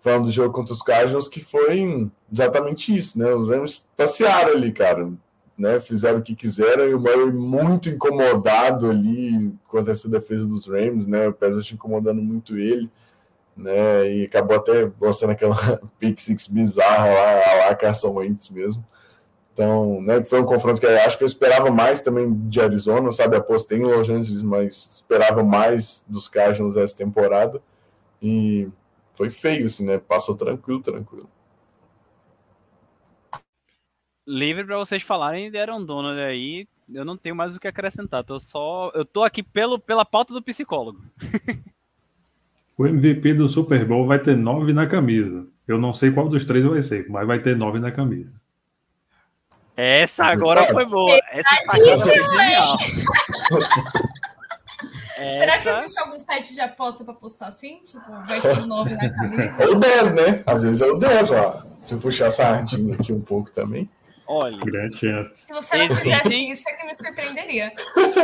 falando do jogo contra os Cardinals, que foi exatamente isso, né, os Rams passearam ali, cara, né, fizeram o que quiseram e o Murray muito incomodado ali contra essa defesa dos Rams, né, o Pérez incomodando muito ele né? E acabou até mostrando aquela pick six bizarra lá, lá Carson Wentz mesmo. Então, né, foi um confronto que eu acho que eu esperava mais também de Arizona, sabe? Apostei em Los Angeles, mas esperava mais dos Cardinals essa temporada. E foi feio, assim, né? Passou tranquilo, tranquilo. Livre para vocês falarem de Aaron Donald aí. Eu não tenho mais o que acrescentar. Tô só, eu tô aqui pelo, pela pauta do psicólogo. o MVP do Super Bowl vai ter nove na camisa. Eu não sei qual dos três vai ser, mas vai ter nove na camisa. Essa agora foi boa. Essa foi genial. Será que existe algum site de aposta para postar assim? Tipo, vai ter um nome na camisa? Ou 10, né? Às vezes é o 10 lá. Se eu puxar a sardinha aqui um pouco também. Olha. Se você não fizesse isso, é que me surpreenderia.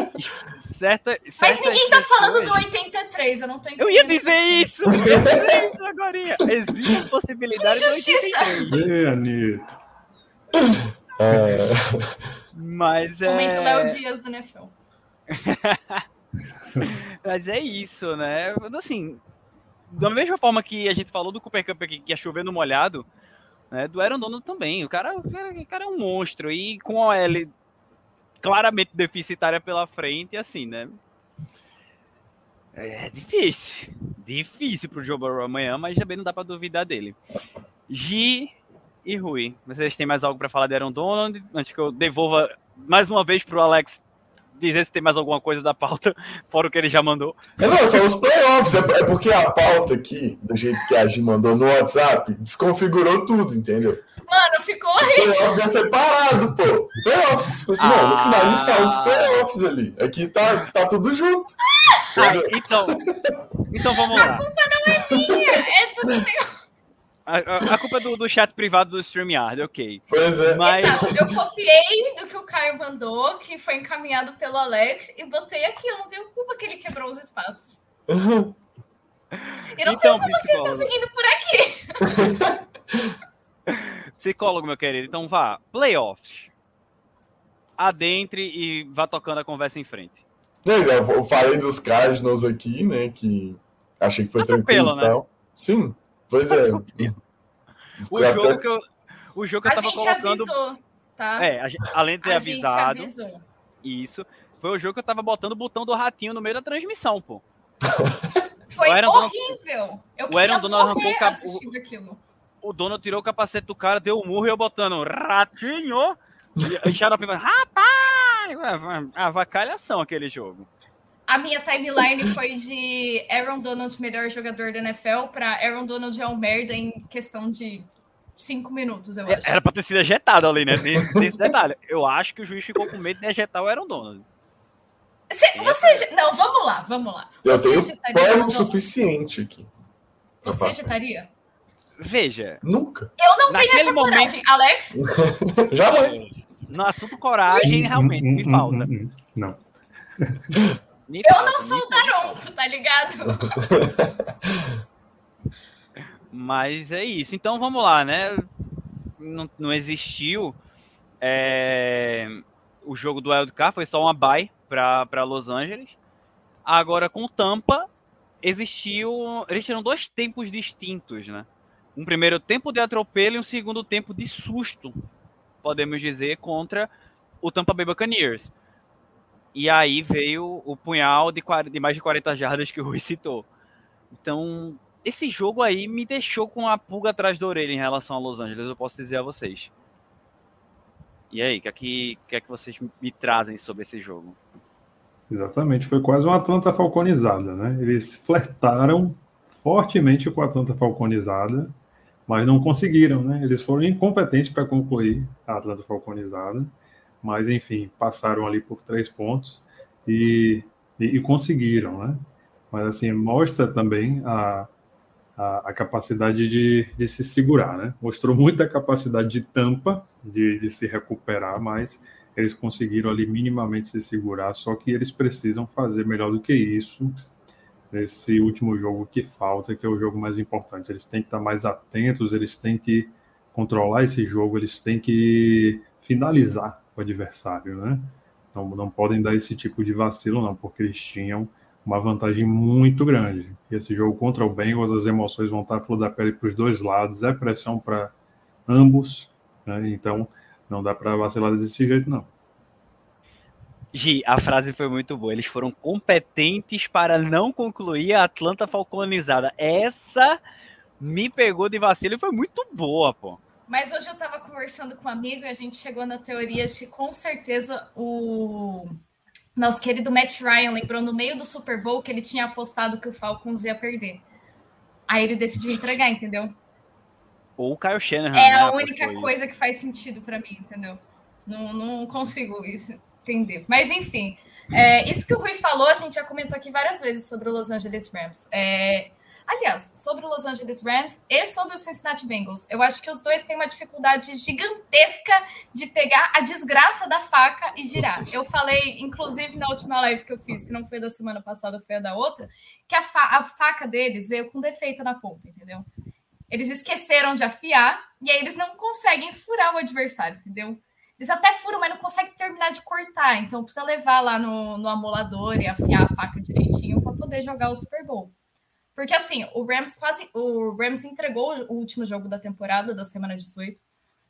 Certa, Mas ninguém tá falando do 83, eu não tô entendendo. Eu ia dizer isso! Eu ia dizer isso agora. Existe a possibilidade de 83. Ei, Anitta. É... Mas é. Momento Léo Dias do NFL. Mas é isso, né? Assim, da mesma forma que a gente falou do Cooper Cup aqui, que ia chover no molhado, né, do Aaron Donald também. O cara, o cara, o cara é um monstro. E com a L claramente deficitária pela frente, assim, né? É difícil. Difícil pro Joe Burrow amanhã, mas também não dá para duvidar dele. Gi e Rui, vocês têm mais algo para falar de Aaron Donald? Antes que eu devolva mais uma vez pro Alex dizer se tem mais alguma coisa da pauta, fora o que ele já mandou. É, não, são os playoffs. É, é porque a pauta aqui, do jeito que a Gi mandou no WhatsApp, desconfigurou tudo, entendeu? Mano, ficou horrível. Playoffs é separado, pô. Playoffs. Assim, ah. não, no final a gente fala dos playoffs ali. Aqui tá, tá tudo junto. Ah, então, então vamos lá. A culpa não é minha, é tudo meu. A, a, culpa é do, do, chat privado do StreamYard, ok. Pois é. Mas... Exato. Eu copiei do que o Caio mandou, que foi encaminhado pelo Alex, e botei aqui. Eu não tenho culpa que ele quebrou os espaços. Uhum. E não então, como vocês estão seguindo por aqui. psicólogo, meu querido. Então vá. Playoffs. Adentre e vá tocando a conversa em frente. Eu falei dos Cardinals aqui, né? Que achei que foi tranquilo e tal. Né? Sim. Pois é. O jogo até... que eu, o jogo que eu tava colocando. Avisou, tá? É, a, além de ter a avisado. Isso. Foi o jogo que eu tava botando o botão do ratinho no meio da transmissão, pô. Foi horrível. Eu o Aaron Donald arrancou o cap... O, o Donald tirou o capacete do cara, deu um murro e eu botando ratinho. E Xarope, rapaz! A vacalhação aquele jogo. A minha timeline foi de Aaron Donald, melhor jogador da NFL, para Aaron Donald é um merda em questão de cinco minutos, eu acho. Era pra ter sido ejetado ali, né? Tem, tem esse detalhe. Eu acho que o juiz ficou com medo de ejetar o Aaron Donald. Você, você, não, vamos lá, vamos lá. Eu você tenho pano suficiente aqui. Você ejetaria? Veja. Nunca. Eu não tenho essa momento... coragem, Alex. Jamais. No assunto coragem, realmente, me falta. Não. Eu não sou o Daronco, tá ligado? Mas é isso. Então vamos lá, né? Não, não existiu é... o jogo do Wildcard, foi só uma bye para Los Angeles. Agora com Tampa existiu, eles tiveram dois tempos distintos, né? Um primeiro tempo de atropelo e um segundo tempo de susto, podemos dizer, contra o Tampa Bay Buccaneers. E aí veio o punhal de, 40, de mais de 40 jardas que o Rui citou. Então, esse jogo aí me deixou com a pulga atrás da orelha em relação a Los Angeles, eu posso dizer a vocês. E aí, o que, é que, que é que vocês me trazem sobre esse jogo? Exatamente, foi quase uma Atlanta falconizada, né? Eles flertaram fortemente com a Atlanta falconizada, mas não conseguiram, né? Eles foram incompetentes para concluir a Atlanta falconizada mas enfim, passaram ali por três pontos e, e, e conseguiram, né? Mas assim, mostra também a, a, a capacidade de, de, se segurar, né? Mostrou muita capacidade de tampa, de, de se recuperar, mas eles conseguiram ali minimamente se segurar, só que eles precisam fazer melhor do que isso nesse último jogo que falta, que é o jogo mais importante. Eles têm que estar mais atentos, eles têm que controlar esse jogo, eles têm que finalizar o adversário, né? Não, não podem dar esse tipo de vacilo, não, porque eles tinham uma vantagem muito grande. E esse jogo contra o Bengals, as emoções vão estar flor da pele para os dois lados, é pressão para ambos, né? Então, Não dá para vacilar desse jeito, não. Gi, a frase foi muito boa. Eles foram competentes para não concluir a Atlanta falconizada. Essa me pegou de vacilo e foi muito boa, pô. Mas hoje eu tava conversando com um amigo e a gente chegou na teoria de com certeza o nosso querido Matt Ryan lembrou no meio do Super Bowl que ele tinha apostado que o Falcons ia perder. Aí ele decidiu entregar, entendeu? Ou o Kyle Shanahan. É né, a única coisa isso. que faz sentido para mim, entendeu? Não, não consigo isso entender. Mas enfim, é, isso que o Rui falou, a gente já comentou aqui várias vezes sobre o Los Angeles Rams. É, aliás, sobre o Los Angeles Rams e sobre o Cincinnati Bengals. Eu acho que os dois têm uma dificuldade gigantesca de pegar a desgraça da faca e girar. Eu falei, inclusive, na última live que eu fiz, que não foi da semana passada, foi a da outra, que a, fa- a faca deles veio com defeito na ponta, entendeu? Eles esqueceram de afiar e aí eles não conseguem furar o adversário, entendeu? Eles até furam, mas não conseguem terminar de cortar. Então precisa levar lá no, no amolador e afiar a faca direitinho para poder jogar o Super Bowl. Porque assim, o Rams quase. O Rams entregou o último jogo da temporada, da semana 18.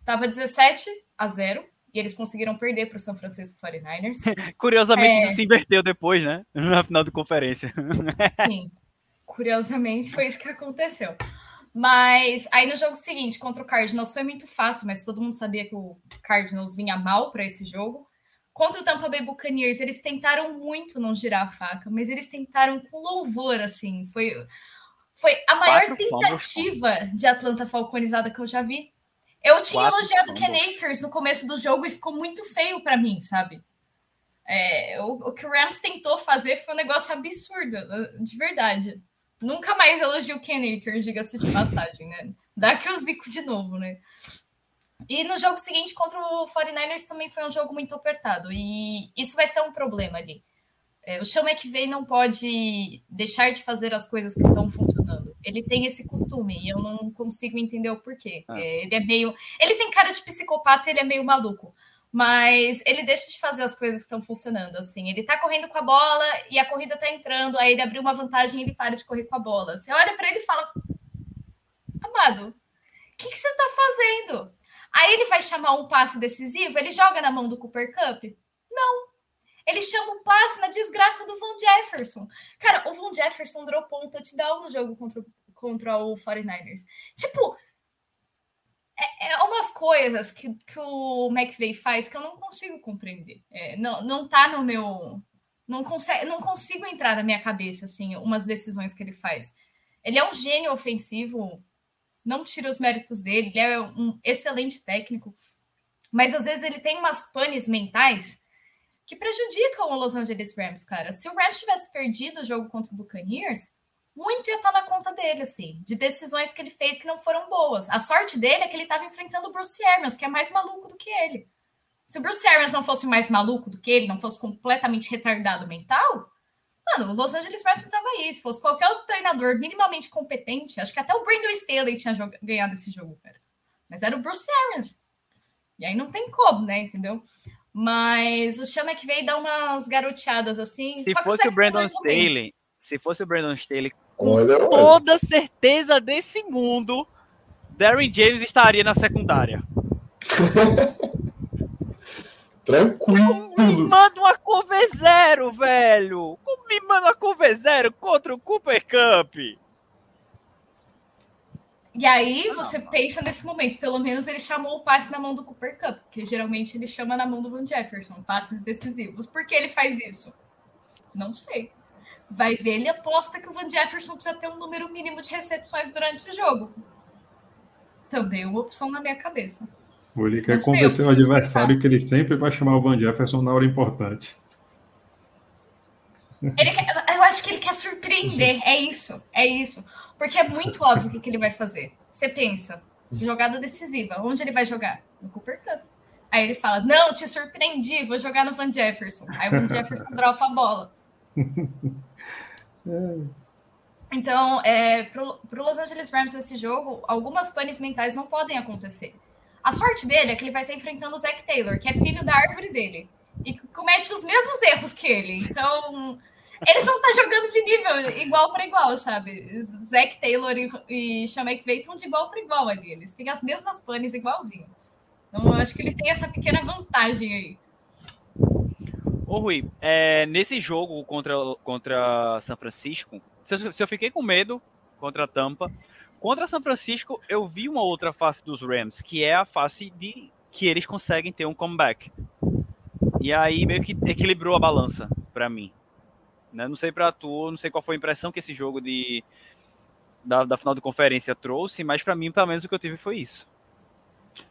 Tava 17 a 0 e eles conseguiram perder para o São Francisco 49ers. Curiosamente, É. isso se inverteu depois, né? Na final de conferência. Sim. Curiosamente, foi isso que aconteceu. Mas aí no jogo seguinte, contra o Cardinals, foi muito fácil, mas todo mundo sabia que o Cardinals vinha mal para esse jogo. Contra o Tampa Bay Buccaneers, eles tentaram muito não girar a faca, mas eles tentaram com louvor, assim. Foi, foi a maior Quatro tentativa de Atlanta falconizada que eu já vi. Eu tinha Quatro elogiado o Ken. Akers no começo do jogo e ficou muito feio para mim, sabe? É, o, o que o Rams tentou fazer foi um negócio absurdo, de verdade. Nunca mais elogio o Ken Akers, diga-se de passagem, né? Dá que eu zico de novo, né? E no jogo seguinte contra o 49ers também foi um jogo muito apertado. E isso vai ser um problema ali. É, o Sean McVay não pode deixar de fazer as coisas que estão funcionando. Ele tem esse costume e eu não consigo entender o porquê. Ah. É, ele é meio. Ele tem cara de psicopata, ele é meio maluco. Mas ele deixa de fazer as coisas que estão funcionando. Assim, ele tá correndo com a bola e a corrida tá entrando, aí ele abriu uma vantagem e ele para de correr com a bola. Você olha para ele e fala: Amado, o que, que você tá fazendo? Aí ele vai chamar um passe decisivo, ele joga na mão do Cooper Cup? Não. Ele chama um passe na desgraça do Von Jefferson. Cara, o Von Jefferson dropou um touchdown no jogo contra, contra o 49ers. Tipo, é, é umas coisas que, que o McVay faz que eu não consigo compreender. É, não, não tá no meu. Não, consegue, não consigo entrar na minha cabeça, assim, umas decisões que ele faz. Ele é um gênio ofensivo, não tira os méritos dele, ele é um excelente técnico, mas às vezes ele tem umas panes mentais que prejudicam o Los Angeles Rams, cara. Se o Rams tivesse perdido o jogo contra o Buccaneers, muito ia estar na conta dele, assim, de decisões que ele fez que não foram boas. A sorte dele é que ele estava enfrentando o Bruce Arians, que é mais maluco do que ele. Se o Bruce Arians não fosse mais maluco do que ele, não fosse completamente retardado mental, mano, o Los Angeles Rams não tava aí. Se fosse qualquer outro treinador minimamente competente, acho que até o Brandon Staley tinha ganhado esse jogo, cara. Mas era o Bruce Arians. E aí não tem como, né, entendeu? Mas o Chama que veio dar umas garoteadas assim. Se fosse o Brandon. Staley, se fosse o Brandon Staley, com Olha, toda certeza desse mundo, Darren James estaria na secundária. Tranquilo. Me manda uma cover zero, velho! Como me manda uma cover zero contra o Cooper Cup? E aí você pensa nesse momento, pelo menos ele chamou o passe na mão do Cooper Cup, porque geralmente ele chama na mão do Van Jefferson, passes decisivos. Por que ele faz isso? Não sei. Vai ver, ele aposta que o Van Jefferson precisa ter um número mínimo de recepções durante o jogo. Também uma opção na minha cabeça. Ele quer convencer o adversário que ele sempre vai chamar o Van Jefferson na hora importante. Quer- eu acho que ele quer surpreender. É isso, é isso. Porque é muito óbvio o que, que ele vai fazer. Você pensa, jogada decisiva. Onde ele vai jogar? No Cooper Cup. Aí ele fala: Não, te surpreendi, vou jogar no Van Jefferson. Aí o Van Jefferson dropa a bola. Então, é, pro, pro Los Angeles Rams nesse jogo, algumas panes mentais não podem acontecer. A sorte dele é que ele vai estar enfrentando o Zach Taylor, que é filho da árvore dele. E comete os mesmos erros que ele. Então, eles vão estar jogando de nível igual para igual, sabe? Zach Taylor e, e Sean McVay estão de igual para igual ali. Eles têm as mesmas panes igualzinho. Então, eu acho que ele tem essa pequena vantagem aí. Ô Rui, é, nesse jogo contra, contra São Francisco, se eu, se eu fiquei com medo contra a Tampa, contra São Francisco eu vi uma outra face dos Rams, que é a face de que eles conseguem ter um comeback. E aí meio que equilibrou a balança para mim. Né? Não sei para tu, não sei qual foi a impressão que esse jogo de da, da final de conferência trouxe, mas para mim, pelo menos, o que eu tive foi isso.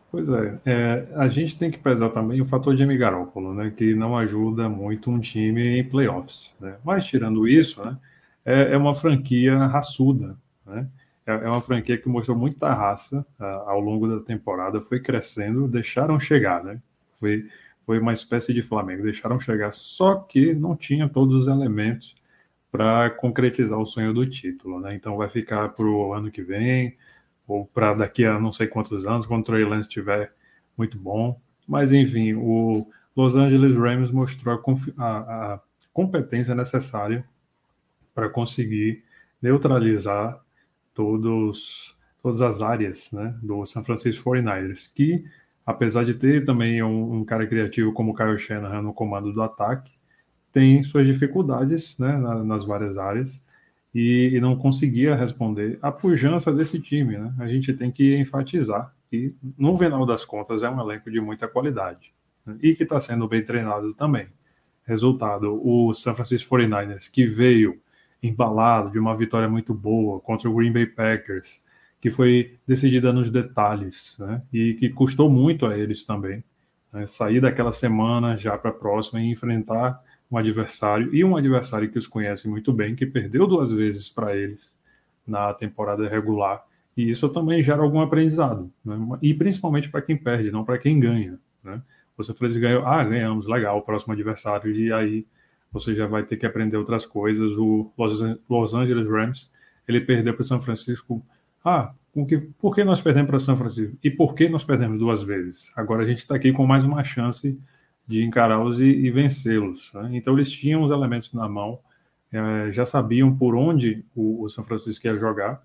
Pois é, é, a gente tem que pesar também o fator Jimmy Garoppolo, né, que não ajuda muito um time em playoffs. Né? Mas tirando isso, né, é, é, uma franquia raçuda, né? É, é uma franquia que mostrou muita raça uh, ao longo da temporada, foi crescendo, deixaram chegar, né? Foi, foi uma espécie de Flamengo, deixaram chegar, só que não tinha todos os elementos para concretizar o sonho do título, né? Então vai ficar para o ano que vem, ou para daqui a não sei quantos anos, quando o Trey Lance estiver muito bom. Mas, enfim, o Los Angeles Rams mostrou a, a, a competência necessária para conseguir neutralizar todos, todas as áreas né, do San Francisco 49ers, que, apesar de ter também um, um cara criativo como Kyle Shanahan no comando do ataque, tem suas dificuldades né, nas várias áreas e, e, não conseguia responder a pujança desse time. Né? A gente tem que enfatizar que, no final das contas, é um elenco de muita qualidade né? e que está sendo bem treinado também. Resultado: o San Francisco 49ers, que veio embalado de uma vitória muito boa contra o Green Bay Packers, que foi decidida nos detalhes né? e que custou muito a eles também. Né? Sair daquela semana já para a próxima e enfrentar um adversário e um adversário que os conhece muito bem, que perdeu duas vezes para eles na temporada regular. E isso também gera algum aprendizado, né? e principalmente para quem perde, não para quem ganha. Né? Você fez ganhou, ah, ganhamos, legal, o próximo adversário, e aí você já vai ter que aprender outras coisas. O Los Angeles Rams, ele perdeu para São Francisco. Ah, que, por que nós perdemos para São Francisco? E por que nós perdemos duas vezes? Agora a gente está aqui com mais uma chance de encará-los e, e vencê-los. Né? Então eles tinham os elementos na mão, é, já sabiam por onde o, o, São Francisco ia jogar,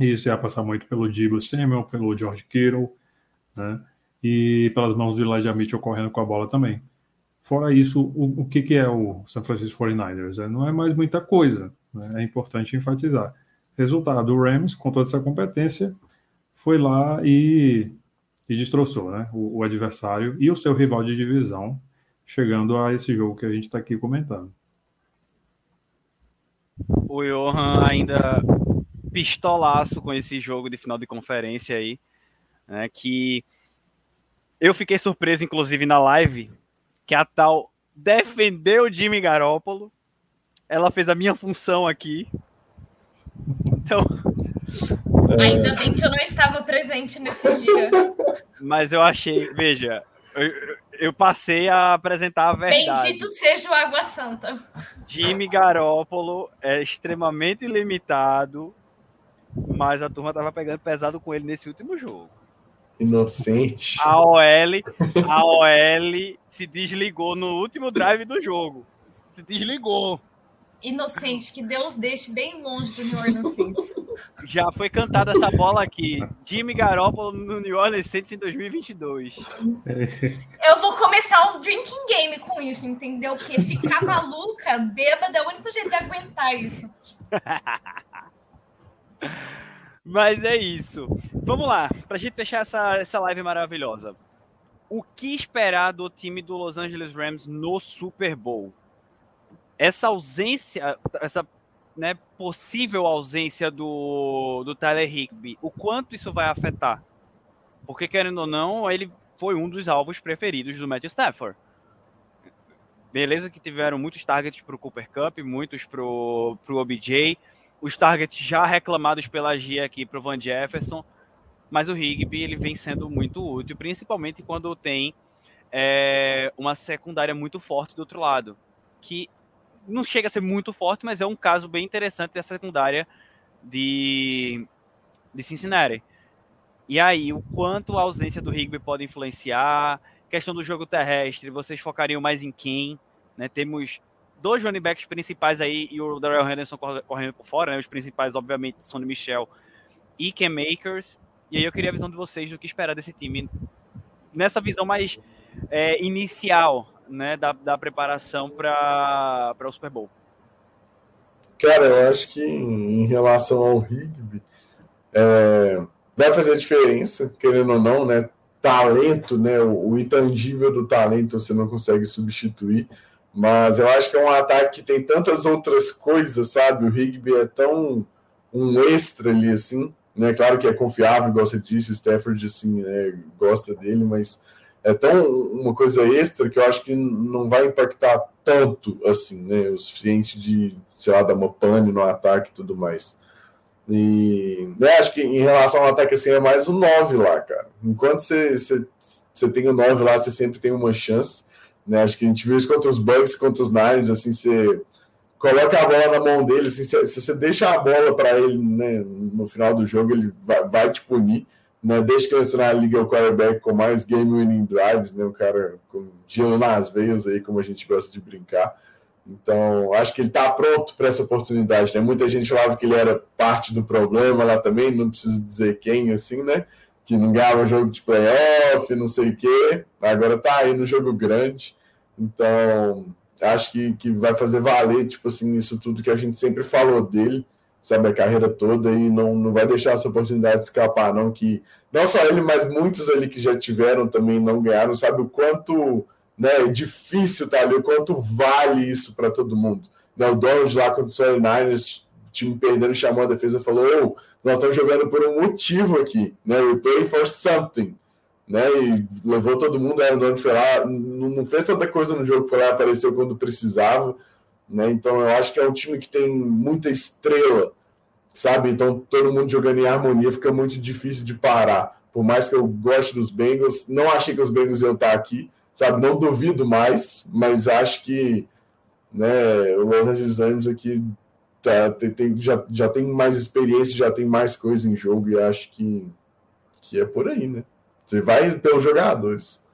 e isso ia passar muito pelo Diego Samuel, pelo George Kittle, né? e pelas mãos do Elijah Mitchell correndo com a bola também. Fora isso, o, o que, que é o San Francisco 49ers? É, não é mais muita coisa, né? é importante enfatizar. Resultado, o Rams, com toda essa competência, foi lá e e destroçou né, o, o, adversário e o seu rival de divisão, chegando a esse jogo que a gente está aqui comentando. O Johan ainda pistolaço com esse jogo de final de conferência aí, né, que eu fiquei surpreso, inclusive, na live, que a tal defendeu o Jimmy Garoppolo. Ela fez a minha função aqui. Então. Ainda bem que eu não estava presente nesse dia. Mas eu achei, veja, eu, eu passei a apresentar a verdade. Bendito seja o Água Santa. Jimmy Garoppolo é extremamente limitado, mas a turma estava pegando pesado com ele nesse último jogo. Inocente. A OL, a OL se desligou no último drive do jogo. Se desligou inocente, que Deus deixe bem longe do New Orleans Saints. Já foi cantada essa bola aqui. Jimmy Garoppolo no New Orleans Saints em 2022. Eu vou começar um drinking game com isso, entendeu? Porque ficar maluca, bêbada, é o único jeito de aguentar isso. Mas é isso. Vamos lá, pra gente fechar essa, essa live maravilhosa. O que esperar do time do Los Angeles Rams no Super Bowl? essa ausência, essa né, possível ausência do, do Tyler Higby, o quanto isso vai afetar? Porque, querendo ou não, ele foi um dos alvos preferidos do Matthew Stafford. Beleza que tiveram muitos targets para o Cooper Cup, muitos para o OBJ, os targets já reclamados pela Gia aqui para o Van Jefferson, mas o Higby ele vem sendo muito útil, principalmente quando tem é, uma secundária muito forte do outro lado, que não chega a ser muito forte, mas é um caso bem interessante dessa secundária de, de Cincinnati. E aí, o quanto a ausência do Rigby pode influenciar, questão do jogo terrestre, vocês focariam mais em quem? Né? Temos dois running backs principais aí e o Darrell Henderson correndo por fora, né? Os principais, obviamente, Sonny Michel e Ken Makers. E aí eu queria a visão de vocês do que esperar desse time nessa visão mais é, inicial né, da, da preparação para o Super Bowl? Cara, eu acho que em relação ao Rigby, é, vai fazer diferença, querendo ou não, né? Talento, né? O, o intangível do talento você não consegue substituir. Mas eu acho que é um ataque que tem tantas outras coisas, sabe? O Rigby é tão um extra ali, assim, né? Claro que é confiável, igual você disse, o Stafford, assim, né? gosta dele, mas é tão uma coisa extra que eu acho que não vai impactar tanto, assim, né? O suficiente de, sei lá, dar uma pane no ataque e tudo mais. E né, acho que em relação ao ataque, assim, é mais o 9 lá, cara. Enquanto você, você, você tem o 9 lá, você sempre tem uma chance. Né? Acho que a gente viu isso contra os Bucks, contra os Niners, assim, você coloca a bola na mão dele, assim, se, se você deixa a bola para ele né, no final do jogo, ele vai, vai te punir. Né? Desde que eu entrei na liga, o quarterback com mais game-winning drives, né? o cara com gelo nas veias aí, como a gente gosta de brincar. Então, acho que ele está pronto para essa oportunidade. Né? Muita gente falava que ele era parte do problema lá também, não preciso dizer quem, assim, né? Que não ganhava jogo de playoff, não sei o quê. Agora está aí no jogo grande. Então, acho que, que vai fazer valer, tipo assim, isso tudo que a gente sempre falou dele, sabe, a carreira toda, e não, não vai deixar essa oportunidade escapar, não, que não só ele, mas muitos ali que já tiveram também não ganharam, sabe o quanto né, é difícil tá ali, o quanto vale isso para todo mundo. Né, o Donald lá contra o 49ers, o time perdendo, chamou a defesa e falou, oh, nós estamos jogando por um motivo aqui, né, we play for something, né? E levou todo mundo, Aaron Donald foi lá, não fez tanta coisa no jogo, foi lá, apareceu quando precisava, né? Então eu acho que é um time que tem muita estrela, sabe? Então todo mundo jogando em harmonia fica muito difícil de parar. Por mais que eu goste dos Bengals, não achei que os Bengals iam estar aqui, sabe? Não duvido mais, mas acho que né, o Los Angeles Rams aqui tá, tem, já, já tem mais experiência, já tem mais coisa em jogo e acho que, que é por aí, né? Você vai pelos jogadores.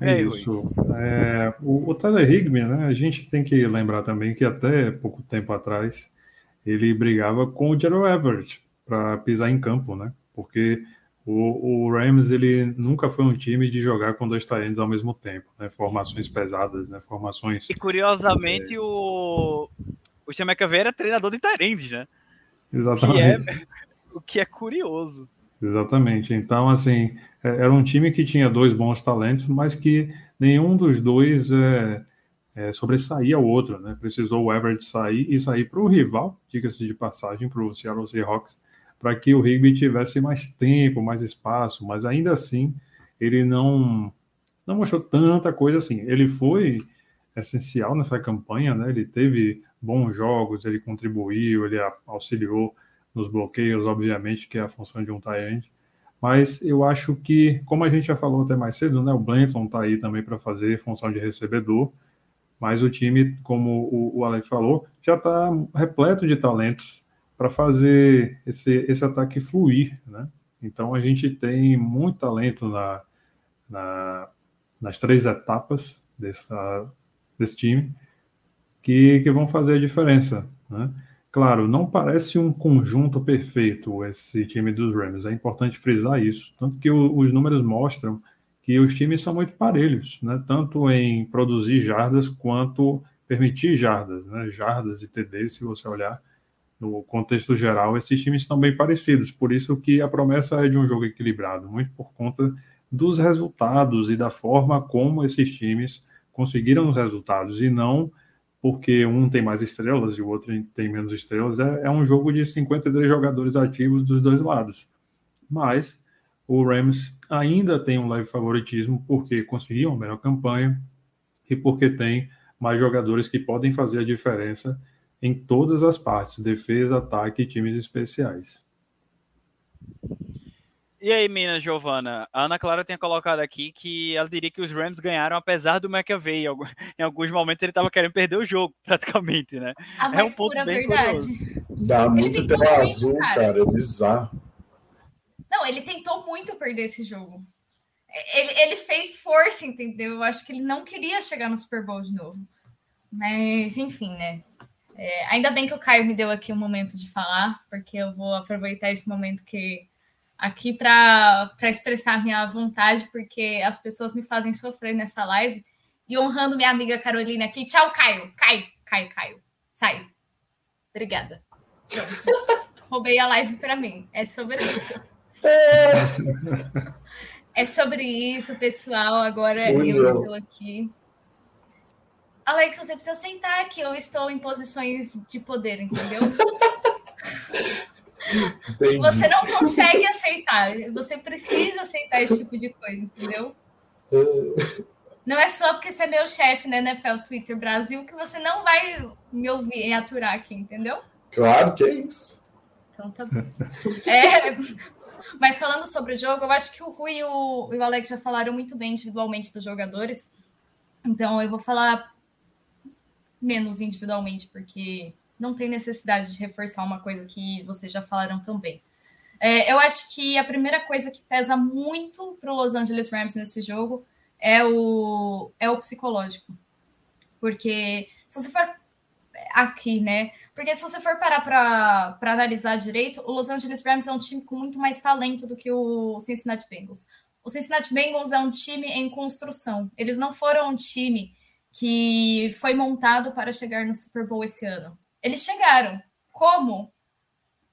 É isso. É, o, o Tyler Higby, né? A gente tem que lembrar também que até pouco tempo atrás ele brigava com o Gerald Everett para pisar em campo, né? Porque o, o, Rams ele nunca foi um time de jogar com dois talentos ao mesmo tempo, né? Formações pesadas, né? Formações. E curiosamente é... o o Chama era treinador de Tyrands, né? Exatamente. Que é... o que é curioso. Exatamente. Então, assim, é, era um time que tinha dois bons talentos, mas que nenhum dos dois é, é, sobressaía o outro, né? Precisou o Everett sair e sair para o rival, diga-se de passagem, para o Seattle Seahawks, para que o Rigby tivesse mais tempo, mais espaço, mas ainda assim ele não não mostrou tanta coisa assim. Ele foi essencial nessa campanha, né? Ele teve bons jogos, ele contribuiu, ele auxiliou nos bloqueios, obviamente, que é a função de um tight Mas eu acho que, como a gente já falou até mais cedo, né, o Blanton está aí também para fazer função de recebedor, mas o time, como o, o Alex falou, já está repleto de talentos para fazer esse, esse ataque fluir, né? Então a gente tem muito talento na, na nas três etapas dessa, desse time que, que vão fazer a diferença, né? Claro, não parece um conjunto perfeito esse time dos Rams. É importante frisar isso. Tanto que o, os números mostram que os times são muito parelhos, né? tanto em produzir jardas quanto permitir jardas, né? jardas e TD, se você olhar no contexto geral, esses times estão bem parecidos. Por isso que a promessa é de um jogo equilibrado, muito por conta dos resultados e da forma como esses times conseguiram os resultados e não porque um tem mais estrelas e o outro tem menos estrelas, é, é um jogo de 53 jogadores ativos dos dois lados. Mas o Rams ainda tem um leve favoritismo porque conseguiu uma melhor campanha e porque tem mais jogadores que podem fazer a diferença em todas as partes, defesa, ataque e times especiais. E aí, mina Giovana, a Ana Clara tinha colocado aqui que ela diria que os Rams ganharam apesar do McAvey. Em alguns momentos ele estava querendo perder o jogo, praticamente, né? é um ponto bem verdade. curioso. Dá ele muito tela azul, cara. cara, é bizarro. Não, ele tentou muito perder esse jogo. Ele, ele fez força, entendeu? Eu acho que ele não queria chegar no Super Bowl de novo. Mas, enfim, né? É, ainda bem que o Caio me deu aqui um momento de falar, porque eu vou aproveitar esse momento que aqui para expressar minha vontade, porque as pessoas me fazem sofrer nessa live. E honrando minha amiga Carolina aqui. Tchau, Caio. Caio, Caio, Caio. Sai. Obrigada. Roubei a live para mim. É sobre isso. É sobre isso, pessoal. Agora eu estou aqui. Alex, você precisa sentar que eu estou em posições de poder, entendeu? Entendi. Você não consegue aceitar. Você precisa aceitar esse tipo de coisa, entendeu? Não é só porque você é meu chefe na NFL Twitter Brasil que você não vai me ouvir e aturar aqui, entendeu? Claro que é isso. Então tá bom. É, mas falando sobre o jogo, eu acho que o Rui e o, e o Alex já falaram muito bem individualmente dos jogadores. Então eu vou falar menos individualmente, porque não tem necessidade de reforçar uma coisa que vocês já falaram tão bem. É, eu acho que a primeira coisa que pesa muito para o Los Angeles Rams nesse jogo é o, é o psicológico. Porque se você for aqui, né? Porque se você for parar para analisar direito, o Los Angeles Rams é um time com muito mais talento do que o Cincinnati Bengals. O Cincinnati Bengals é um time em construção. Eles não foram um time que foi montado para chegar no Super Bowl esse ano. Eles chegaram. Como?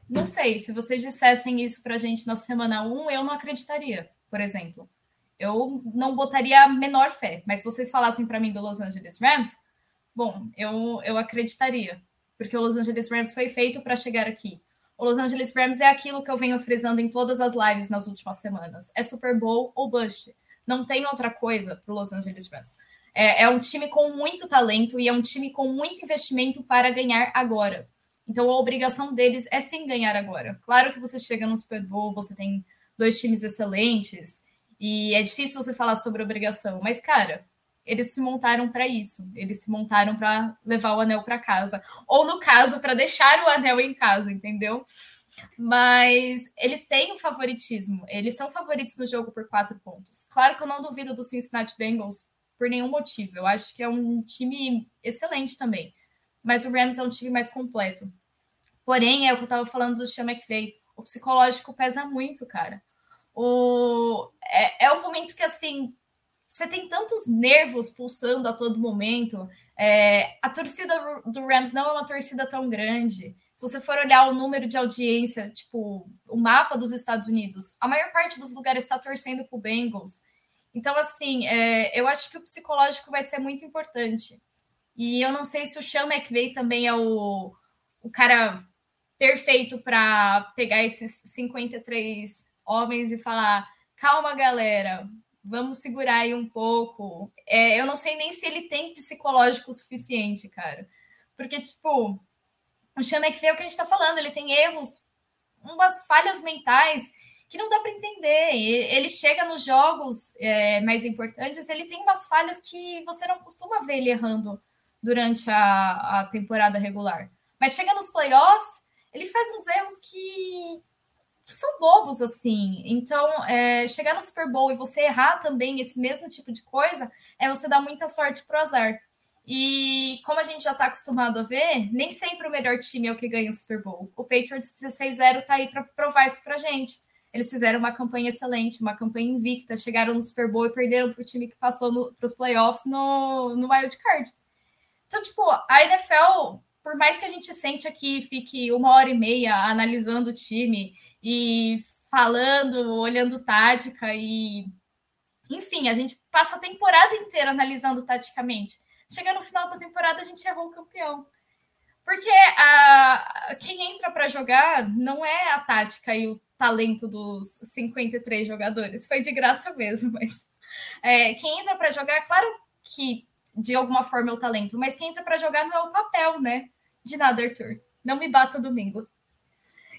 Não sei. Se vocês dissessem isso para a gente na semana 1, eu não acreditaria, por exemplo. Eu não botaria a menor fé. Mas se vocês falassem para mim do Los Angeles Rams, bom, eu, eu acreditaria. Porque o Los Angeles Rams foi feito para chegar aqui. O Los Angeles Rams é aquilo que eu venho frisando em todas as lives nas últimas semanas. É Super Bowl ou bust. Não tem outra coisa para o Los Angeles Rams. É, é um time com muito talento e é um time com muito investimento para ganhar agora. Então a obrigação deles é sim ganhar agora. Claro que você chega no Super Bowl, você tem dois times excelentes e é difícil você falar sobre obrigação, mas cara, eles se montaram para isso. Eles se montaram para levar o anel para casa, ou no caso para deixar o anel em casa, entendeu? Mas eles têm o favoritismo. Eles são favoritos no jogo por quatro pontos. Claro que eu não duvido do Cincinnati Bengals por nenhum motivo. Eu acho que é um time excelente também. Mas o Rams é um time mais completo. Porém, é o que eu estava falando do Sean McVay. O psicológico pesa muito, cara. O... É, é um momento que, assim, você tem tantos nervos pulsando a todo momento. É... A torcida do Rams não é uma torcida tão grande. Se você for olhar o número de audiência, tipo, o mapa dos Estados Unidos, a maior parte dos lugares está torcendo para o Bengals. Então, assim, é, eu acho que o psicológico vai ser muito importante. E eu não sei se o Sean McVay também é o, o cara perfeito para pegar esses 53 homens e falar: calma, galera, vamos segurar aí um pouco. É, eu não sei nem se ele tem psicológico suficiente, cara. Porque, tipo, o Sean McVay é o que a gente está falando, ele tem erros, umas falhas mentais que não dá para entender. Ele chega nos jogos é, mais importantes, ele tem umas falhas que você não costuma ver ele errando durante a, a temporada regular. Mas chega nos playoffs, ele faz uns erros que, que são bobos, assim. Então, é, chegar no Super Bowl e você errar também esse mesmo tipo de coisa, é você dar muita sorte pro azar. E como a gente já está acostumado a ver, nem sempre o melhor time é o que ganha o Super Bowl. O Patriots 16-0 está aí para provar isso para gente. Eles fizeram uma campanha excelente, uma campanha invicta, chegaram no Super Bowl e perderam para o time que passou para os playoffs no, no Wild Card. Então, tipo, a NFL, por mais que a gente sente aqui, fique uma hora e meia analisando o time e falando, olhando tática e. Enfim, a gente passa a temporada inteira analisando taticamente. Chega no final da temporada, a gente errou o campeão. Porque a, quem entra para jogar não é a tática e o talento dos 53 jogadores. Foi de graça mesmo, mas é, quem entra para jogar, claro que de alguma forma é o talento, mas quem entra para jogar não é o papel, né? De nada, Arthur. Não me bata domingo.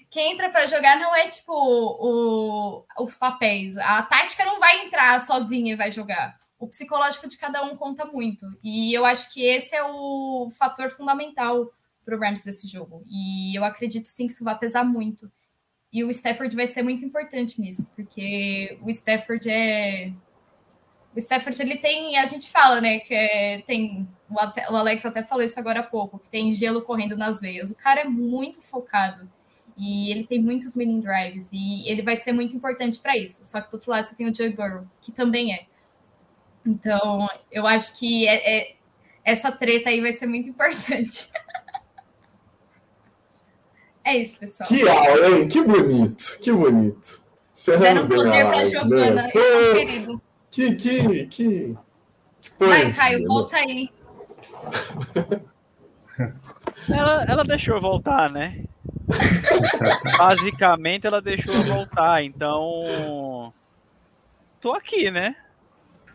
Quem entra para jogar não é tipo o, os papéis. A tática não vai entrar sozinha e vai jogar. O psicológico de cada um conta muito. E eu acho que esse é o fator fundamental para o Rams desse jogo. E eu acredito sim que isso vai pesar muito. E o Stafford vai ser muito importante nisso, porque o Stafford é. O Stafford ele tem, a gente fala, né, que é, tem. O Alex até falou isso agora há pouco, que tem gelo correndo nas veias. O cara é muito focado. E ele tem muitos winning drives e ele vai ser muito importante para isso. Só que do outro lado você tem o Joe Burrow, que também é. Então, eu acho que é, é, essa treta aí vai ser muito importante. É isso, pessoal. Que aula, hein? Que bonito, que bonito. Deram poder para Giovana, né? esse é um querido. Que, que, que. Vai, Caio, né? volta aí. Ela, ela deixou voltar, né? Basicamente, ela deixou voltar, então. Tô aqui, né?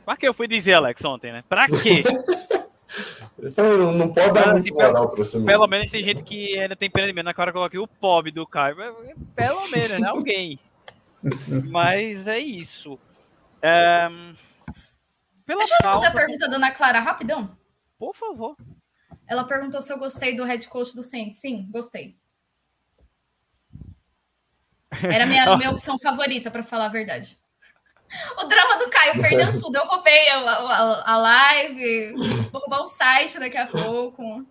Pra que eu fui dizer, Alex, ontem, né? Pra quê? Não, não pode dar muito assim, moral pra cima. Pelo menos tem gente que ainda tem pena de mim. Na cara eu coloquei o pobre do Caio. Pelo menos, né? Alguém. Mas é isso. É... Pela Deixa eu responder a pergunta da Ana Clara rapidão. Por favor. Ela perguntou se eu gostei do head coach do Saints. Sim, gostei. Era minha, minha opção favorita, para falar a verdade. O drama do Caio perdeu tudo. Eu roubei a, a, a live, vou roubar o site daqui a pouco.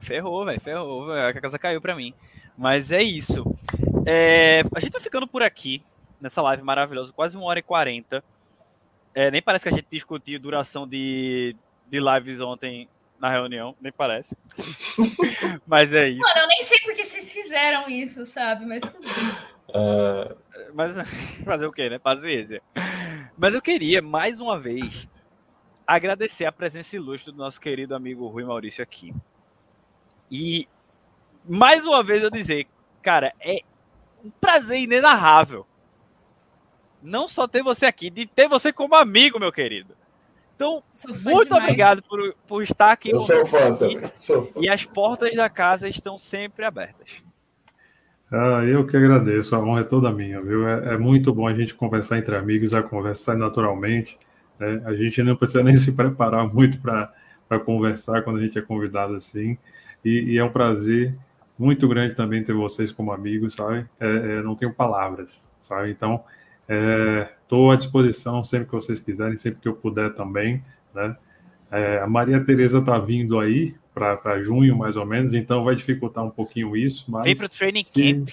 Ferrou, velho, ferrou. A casa caiu para mim. Mas é isso. É, a gente tá ficando por aqui, nessa live maravilhosa, quase uma hora e quarenta. É, nem parece que a gente discutiu duração de, de lives ontem na reunião, nem parece. Mas é isso. Mano, eu nem sei porque vocês fizeram isso, sabe? Mas tudo bem. Uh... Mas fazer o quê, né? Paciência. Mas eu queria, mais uma vez, agradecer a presença ilustre do nosso querido amigo Rui Maurício aqui. E, mais uma vez, eu dizer, cara, é um prazer inenarrável. Não só ter você aqui, de ter você como amigo, meu querido. Então, muito demais. obrigado por, por estar aqui. Eu sou fã também. Sou fã. E as portas da casa estão sempre abertas. Ah, eu que agradeço, a honra é toda minha, viu? É, é muito bom a gente conversar entre amigos, a conversa sai naturalmente. Né? A gente não precisa nem se preparar muito para conversar quando a gente é convidado assim. E, e, é um prazer muito grande também ter vocês como amigos, sabe? É, é, não tenho palavras, sabe? Então, estou é, à disposição sempre que vocês quiserem, sempre que eu puder também, né? É, a Maria Tereza está vindo aí para junho, mais ou menos, então vai dificultar um pouquinho isso. Mas Vem para o training se... camp.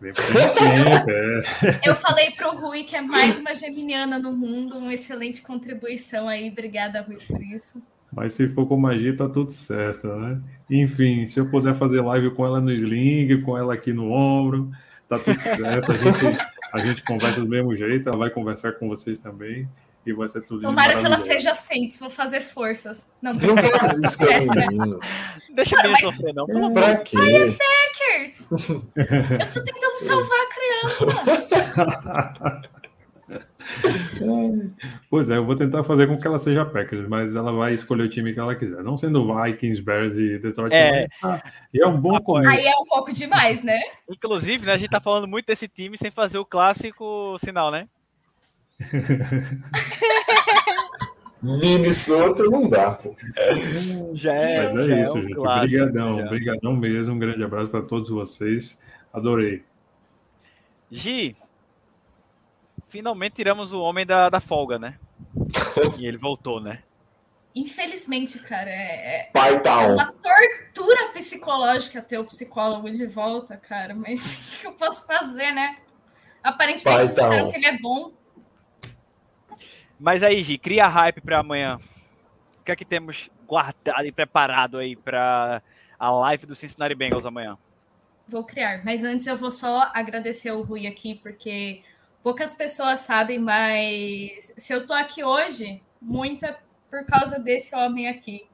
Vem pro camp, é. Eu falei para o Rui que é mais uma geminiana no mundo, uma excelente contribuição aí. Obrigada, Rui, por isso. Mas se for com magia, tá tudo certo, né? Enfim, se eu puder fazer live com ela no sling, com ela aqui no ombro, tá tudo certo. A gente, a gente conversa do mesmo jeito, ela vai conversar com vocês também e vai ser tudo Tomara que ela seja Saints, vou fazer forças. Não, não faz isso, né? Deixa eu mas... sofrer, não. Pelo pra quê? Packers! eu tô tentando salvar a criança. Pois é, eu vou tentar fazer com que ela seja Packers, mas ela vai escolher o time que ela quiser. Não sendo Vikings, Bears e Detroit. É, mas, tá, e é um bom começo. Aí é um pouco demais, né? Inclusive, né, a gente tá falando muito desse time sem fazer o clássico sinal, né? Minnesota não dá, pô. Já é, Mas é isso, é um gente. Obrigadão, obrigadão mesmo. Um grande abraço para todos vocês. Adorei. Gi, finalmente tiramos o homem da, da folga, né? e ele voltou, né? Infelizmente, cara, é, é, tá é uma tortura psicológica ter o psicólogo de volta, cara. Mas o que eu posso fazer, né? Aparentemente tá disseram que ele é bom. Mas aí, Gi, cria hype para amanhã. O que é que temos guardado e preparado aí para a live do Cincinnati Bengals amanhã? Vou criar, mas antes eu vou só agradecer o Rui aqui, porque poucas pessoas sabem, mas se eu tô aqui hoje, muita por causa desse homem aqui.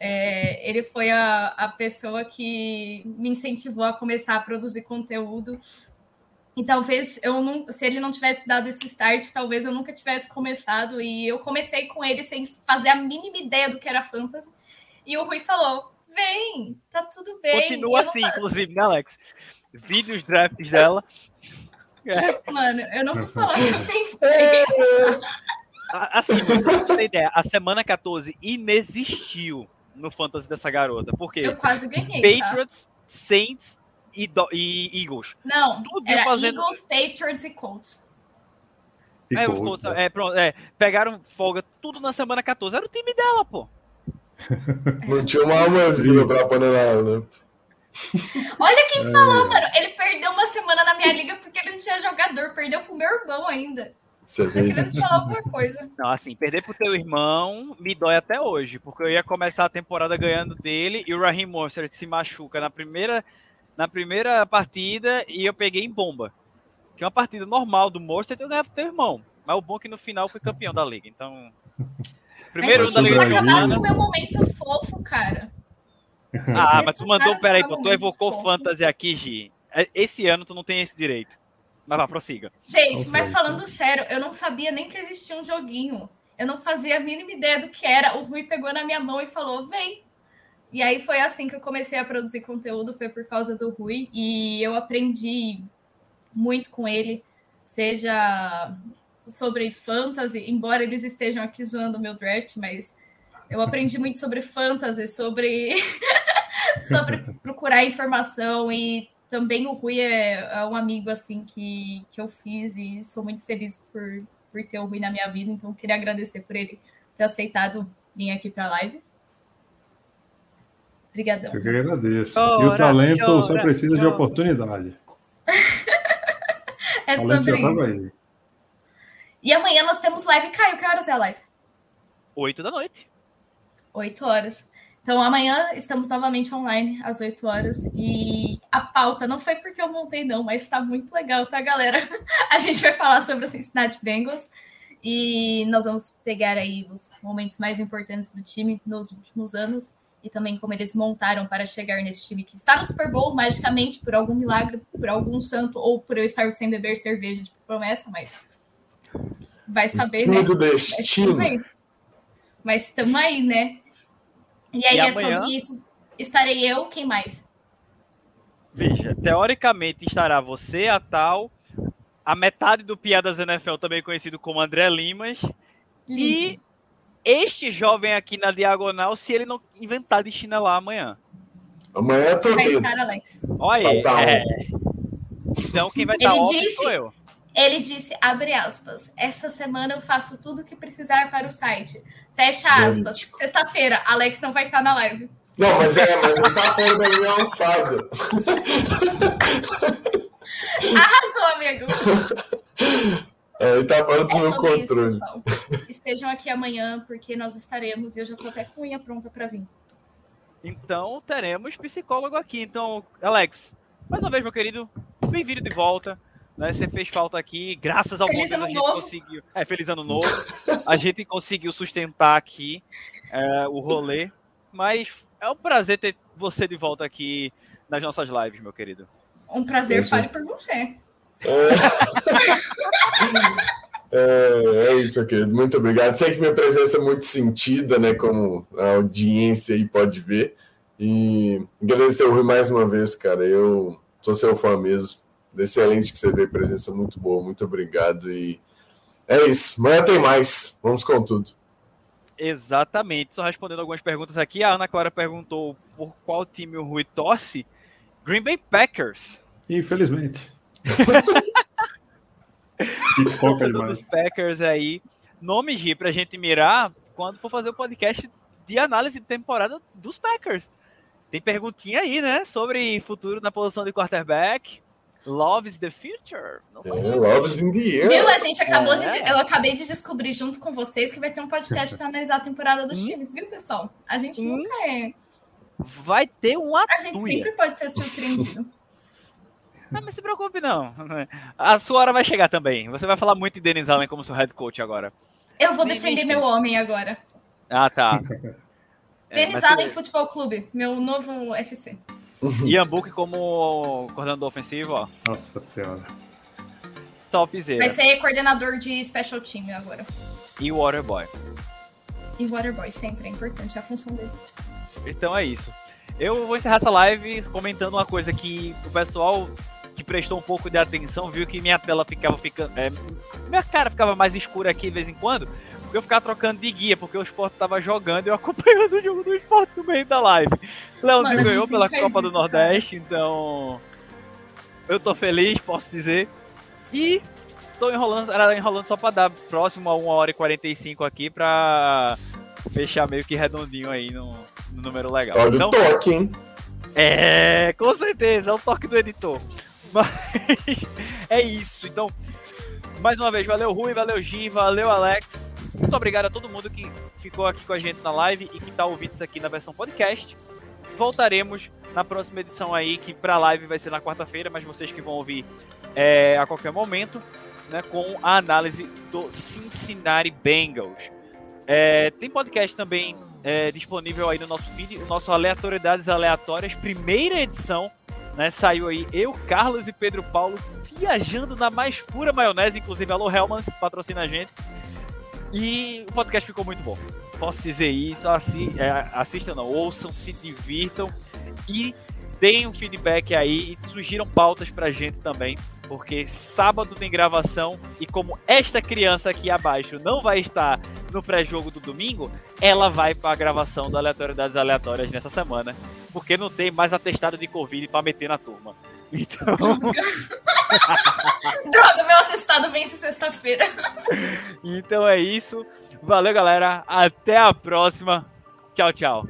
É, ele foi a, a pessoa que me incentivou a começar a produzir conteúdo e talvez eu não, se ele não tivesse dado esse start, talvez eu nunca tivesse começado. E eu comecei com ele sem fazer a mínima ideia do que era fantasy. E o Rui falou: vem, tá tudo bem. Continua assim, inclusive, né, Alex? Vídeos drafts dela. É. Mano, eu não vou falar o que eu pensei. Assim, pra você ter ideia, a semana 14 inexistiu no fantasy dessa garota. Porque eu quase ganhei. Tá? Patriots, tá? Saints, e, do, e Eagles. Não, Tudo era fazendo... Eagles, Patriots e Colts. é, os Colts, é. é, pronto, é, pegaram folga tudo na semana 14. Era o time dela, pô. Não tinha uma alma viva pra pôr né? Olha quem é. falou, mano. Ele perdeu uma semana na minha liga porque ele não tinha jogador. Perdeu pro meu irmão ainda. Você tá vê. querendo falar alguma coisa. Não, assim, perder pro teu irmão me dói até hoje, porque eu ia começar a temporada ganhando dele e o Raheem Monster se machuca na primeira, na primeira partida e eu peguei em bomba. Que é uma partida normal do Monster, eu ganhava teu irmão. Mas o bom é que no final fui campeão da liga, então... Primeiro mas da liga acabaram com o meu momento fofo, cara. ah, mas tu mandou, peraí, pô, tu evocou fofo. fantasy aqui, Gi. É, esse ano tu não tem esse direito. Mas vá, prossiga. Gente, mas falando sério, eu não sabia nem que existia um joguinho. Eu não fazia a mínima ideia do que era. O Rui pegou na minha mão e falou: vem. E aí foi assim que eu comecei a produzir conteúdo, foi por causa do Rui. E eu aprendi muito com ele, seja sobre fantasy, embora eles estejam aqui zoando o meu draft, mas eu aprendi muito sobre fantasy, sobre, sobre procurar informação e também o Rui é, é, um amigo assim que, que eu fiz e sou muito feliz por, por ter o Rui na minha vida, então queria agradecer por ele ter aceitado vir aqui para a live. Obrigadão. Eu que agradeço. Chora, e o talento chora, só precisa chora. de oportunidade. é sobre isso. E amanhã nós temos live. Caio, que horas é a live? Oito da noite. Oito horas. Então, amanhã estamos novamente online às 8 horas. E a pauta não foi porque eu montei, não, mas está muito legal, tá, galera? A gente vai falar sobre o Cincinnati Bengals. E nós vamos pegar aí os momentos mais importantes do time nos últimos anos e também como eles montaram para chegar nesse time que está no Super Bowl, magicamente, por algum milagre, por algum santo, ou por eu estar sem beber cerveja de promessa, mas vai saber, né? Mas estamos aí, né? E aí e é amanhã... sobre isso. Estarei eu, quem mais? Veja, teoricamente estará você, a tal, a metade do Piadas NFL, também conhecido como André Limas, e este jovem aqui na diagonal, se ele não inventar de chinelar amanhã. Amanhã eu tô vai estar, Alex. Olha aí. É... Então quem vai estar off disse, sou eu. Ele disse, abre aspas, essa semana eu faço tudo o que precisar para o site. Fecha aspas. Sexta-feira, Alex não vai estar na live. Não, mas é, mas ele tá fora da minha alçada. Arrasou, amigo. É, ele tá fora do é meu controle. Isso, Estejam aqui amanhã, porque nós estaremos e eu já tô até com unha pronta para vir. Então, teremos psicólogo aqui. Então, Alex, mais uma vez, meu querido, bem-vindo de volta. Né? Você fez falta aqui, graças ao feliz ano a gente novo. conseguiu. É, feliz ano novo. a gente conseguiu sustentar aqui é, o rolê. Mas é um prazer ter você de volta aqui nas nossas lives, meu querido. Um prazer, isso. fale por você. É... é, é isso, meu querido. Muito obrigado. Sei que minha presença é muito sentida, né? Como a audiência aí pode ver. E agradecer o Rui mais uma vez, cara. Eu sou seu fã mesmo excelente que você veio, presença muito boa, muito obrigado. E é isso. Amanhã tem mais. Vamos com tudo. Exatamente. Só respondendo algumas perguntas aqui, a Ana Clara perguntou por qual time o Rui torce. Green Bay Packers. Infelizmente. Dos Packers aí. Nome G pra gente mirar quando for fazer o podcast de análise de temporada dos Packers. Tem perguntinha aí, né? Sobre futuro na posição de quarterback. Love is the future. Não é, love is in the air. Viu? A gente acabou é. de. Eu acabei de descobrir junto com vocês que vai ter um podcast para analisar a temporada dos hum? times, viu, pessoal? A gente hum? nunca é. Vai ter um atuia. A gente sempre pode ser surpreendido. Não, mas se preocupe, não. A sua hora vai chegar também. Você vai falar muito em Denis Allen como seu head coach agora. Eu vou defender meu homem agora. Ah, tá. É, Denis Allen Futebol Clube, meu novo FC. Ian Book como coordenador ofensivo, ó. Nossa senhora. Topzera. Vai ser coordenador de special team agora. E Waterboy. E Waterboy, sempre é importante, é a função dele. Então é isso. Eu vou encerrar essa live comentando uma coisa que o pessoal que prestou um pouco de atenção viu que minha tela ficava ficando. É, minha cara ficava mais escura aqui de vez em quando porque eu ficava trocando de guia, porque o esporte tava jogando e eu acompanhando o jogo do esporte no meio da live. Leozinho ganhou pela Copa do Nordeste, cara. então. Eu tô feliz, posso dizer. E tô enrolando, era enrolando só pra dar próximo a 1 hora e 45 aqui pra fechar meio que redondinho aí no, no número legal. Olha então, o toque, hein? É, com certeza, é o toque do editor. Mas é isso. Então, mais uma vez, valeu Rui, valeu Gi, valeu Alex. Muito obrigado a todo mundo que ficou aqui com a gente na live e que está ouvindo isso aqui na versão podcast. Voltaremos na próxima edição aí, que para live vai ser na quarta-feira, mas vocês que vão ouvir é, a qualquer momento, né, com a análise do Cincinnati Bengals. É, tem podcast também é, disponível aí no nosso feed, o nosso Aleatoriedades Aleatórias, primeira edição, né, saiu aí eu, Carlos e Pedro Paulo viajando na mais pura maionese, inclusive alô Helmans, patrocina a gente. E o podcast ficou muito bom. Posso dizer isso, assi é, assistam não, ouçam, se divirtam e deem um feedback aí e sugiram pautas pra gente também, porque sábado tem gravação e como esta criança aqui abaixo não vai estar no pré-jogo do domingo, ela vai para a gravação do Aleatoriedades Aleatórias nessa semana, porque não tem mais atestado de Covid para meter na turma. Então. Droga, meu atestado vence sexta-feira. então é isso. Valeu, galera. Até a próxima. Tchau, tchau.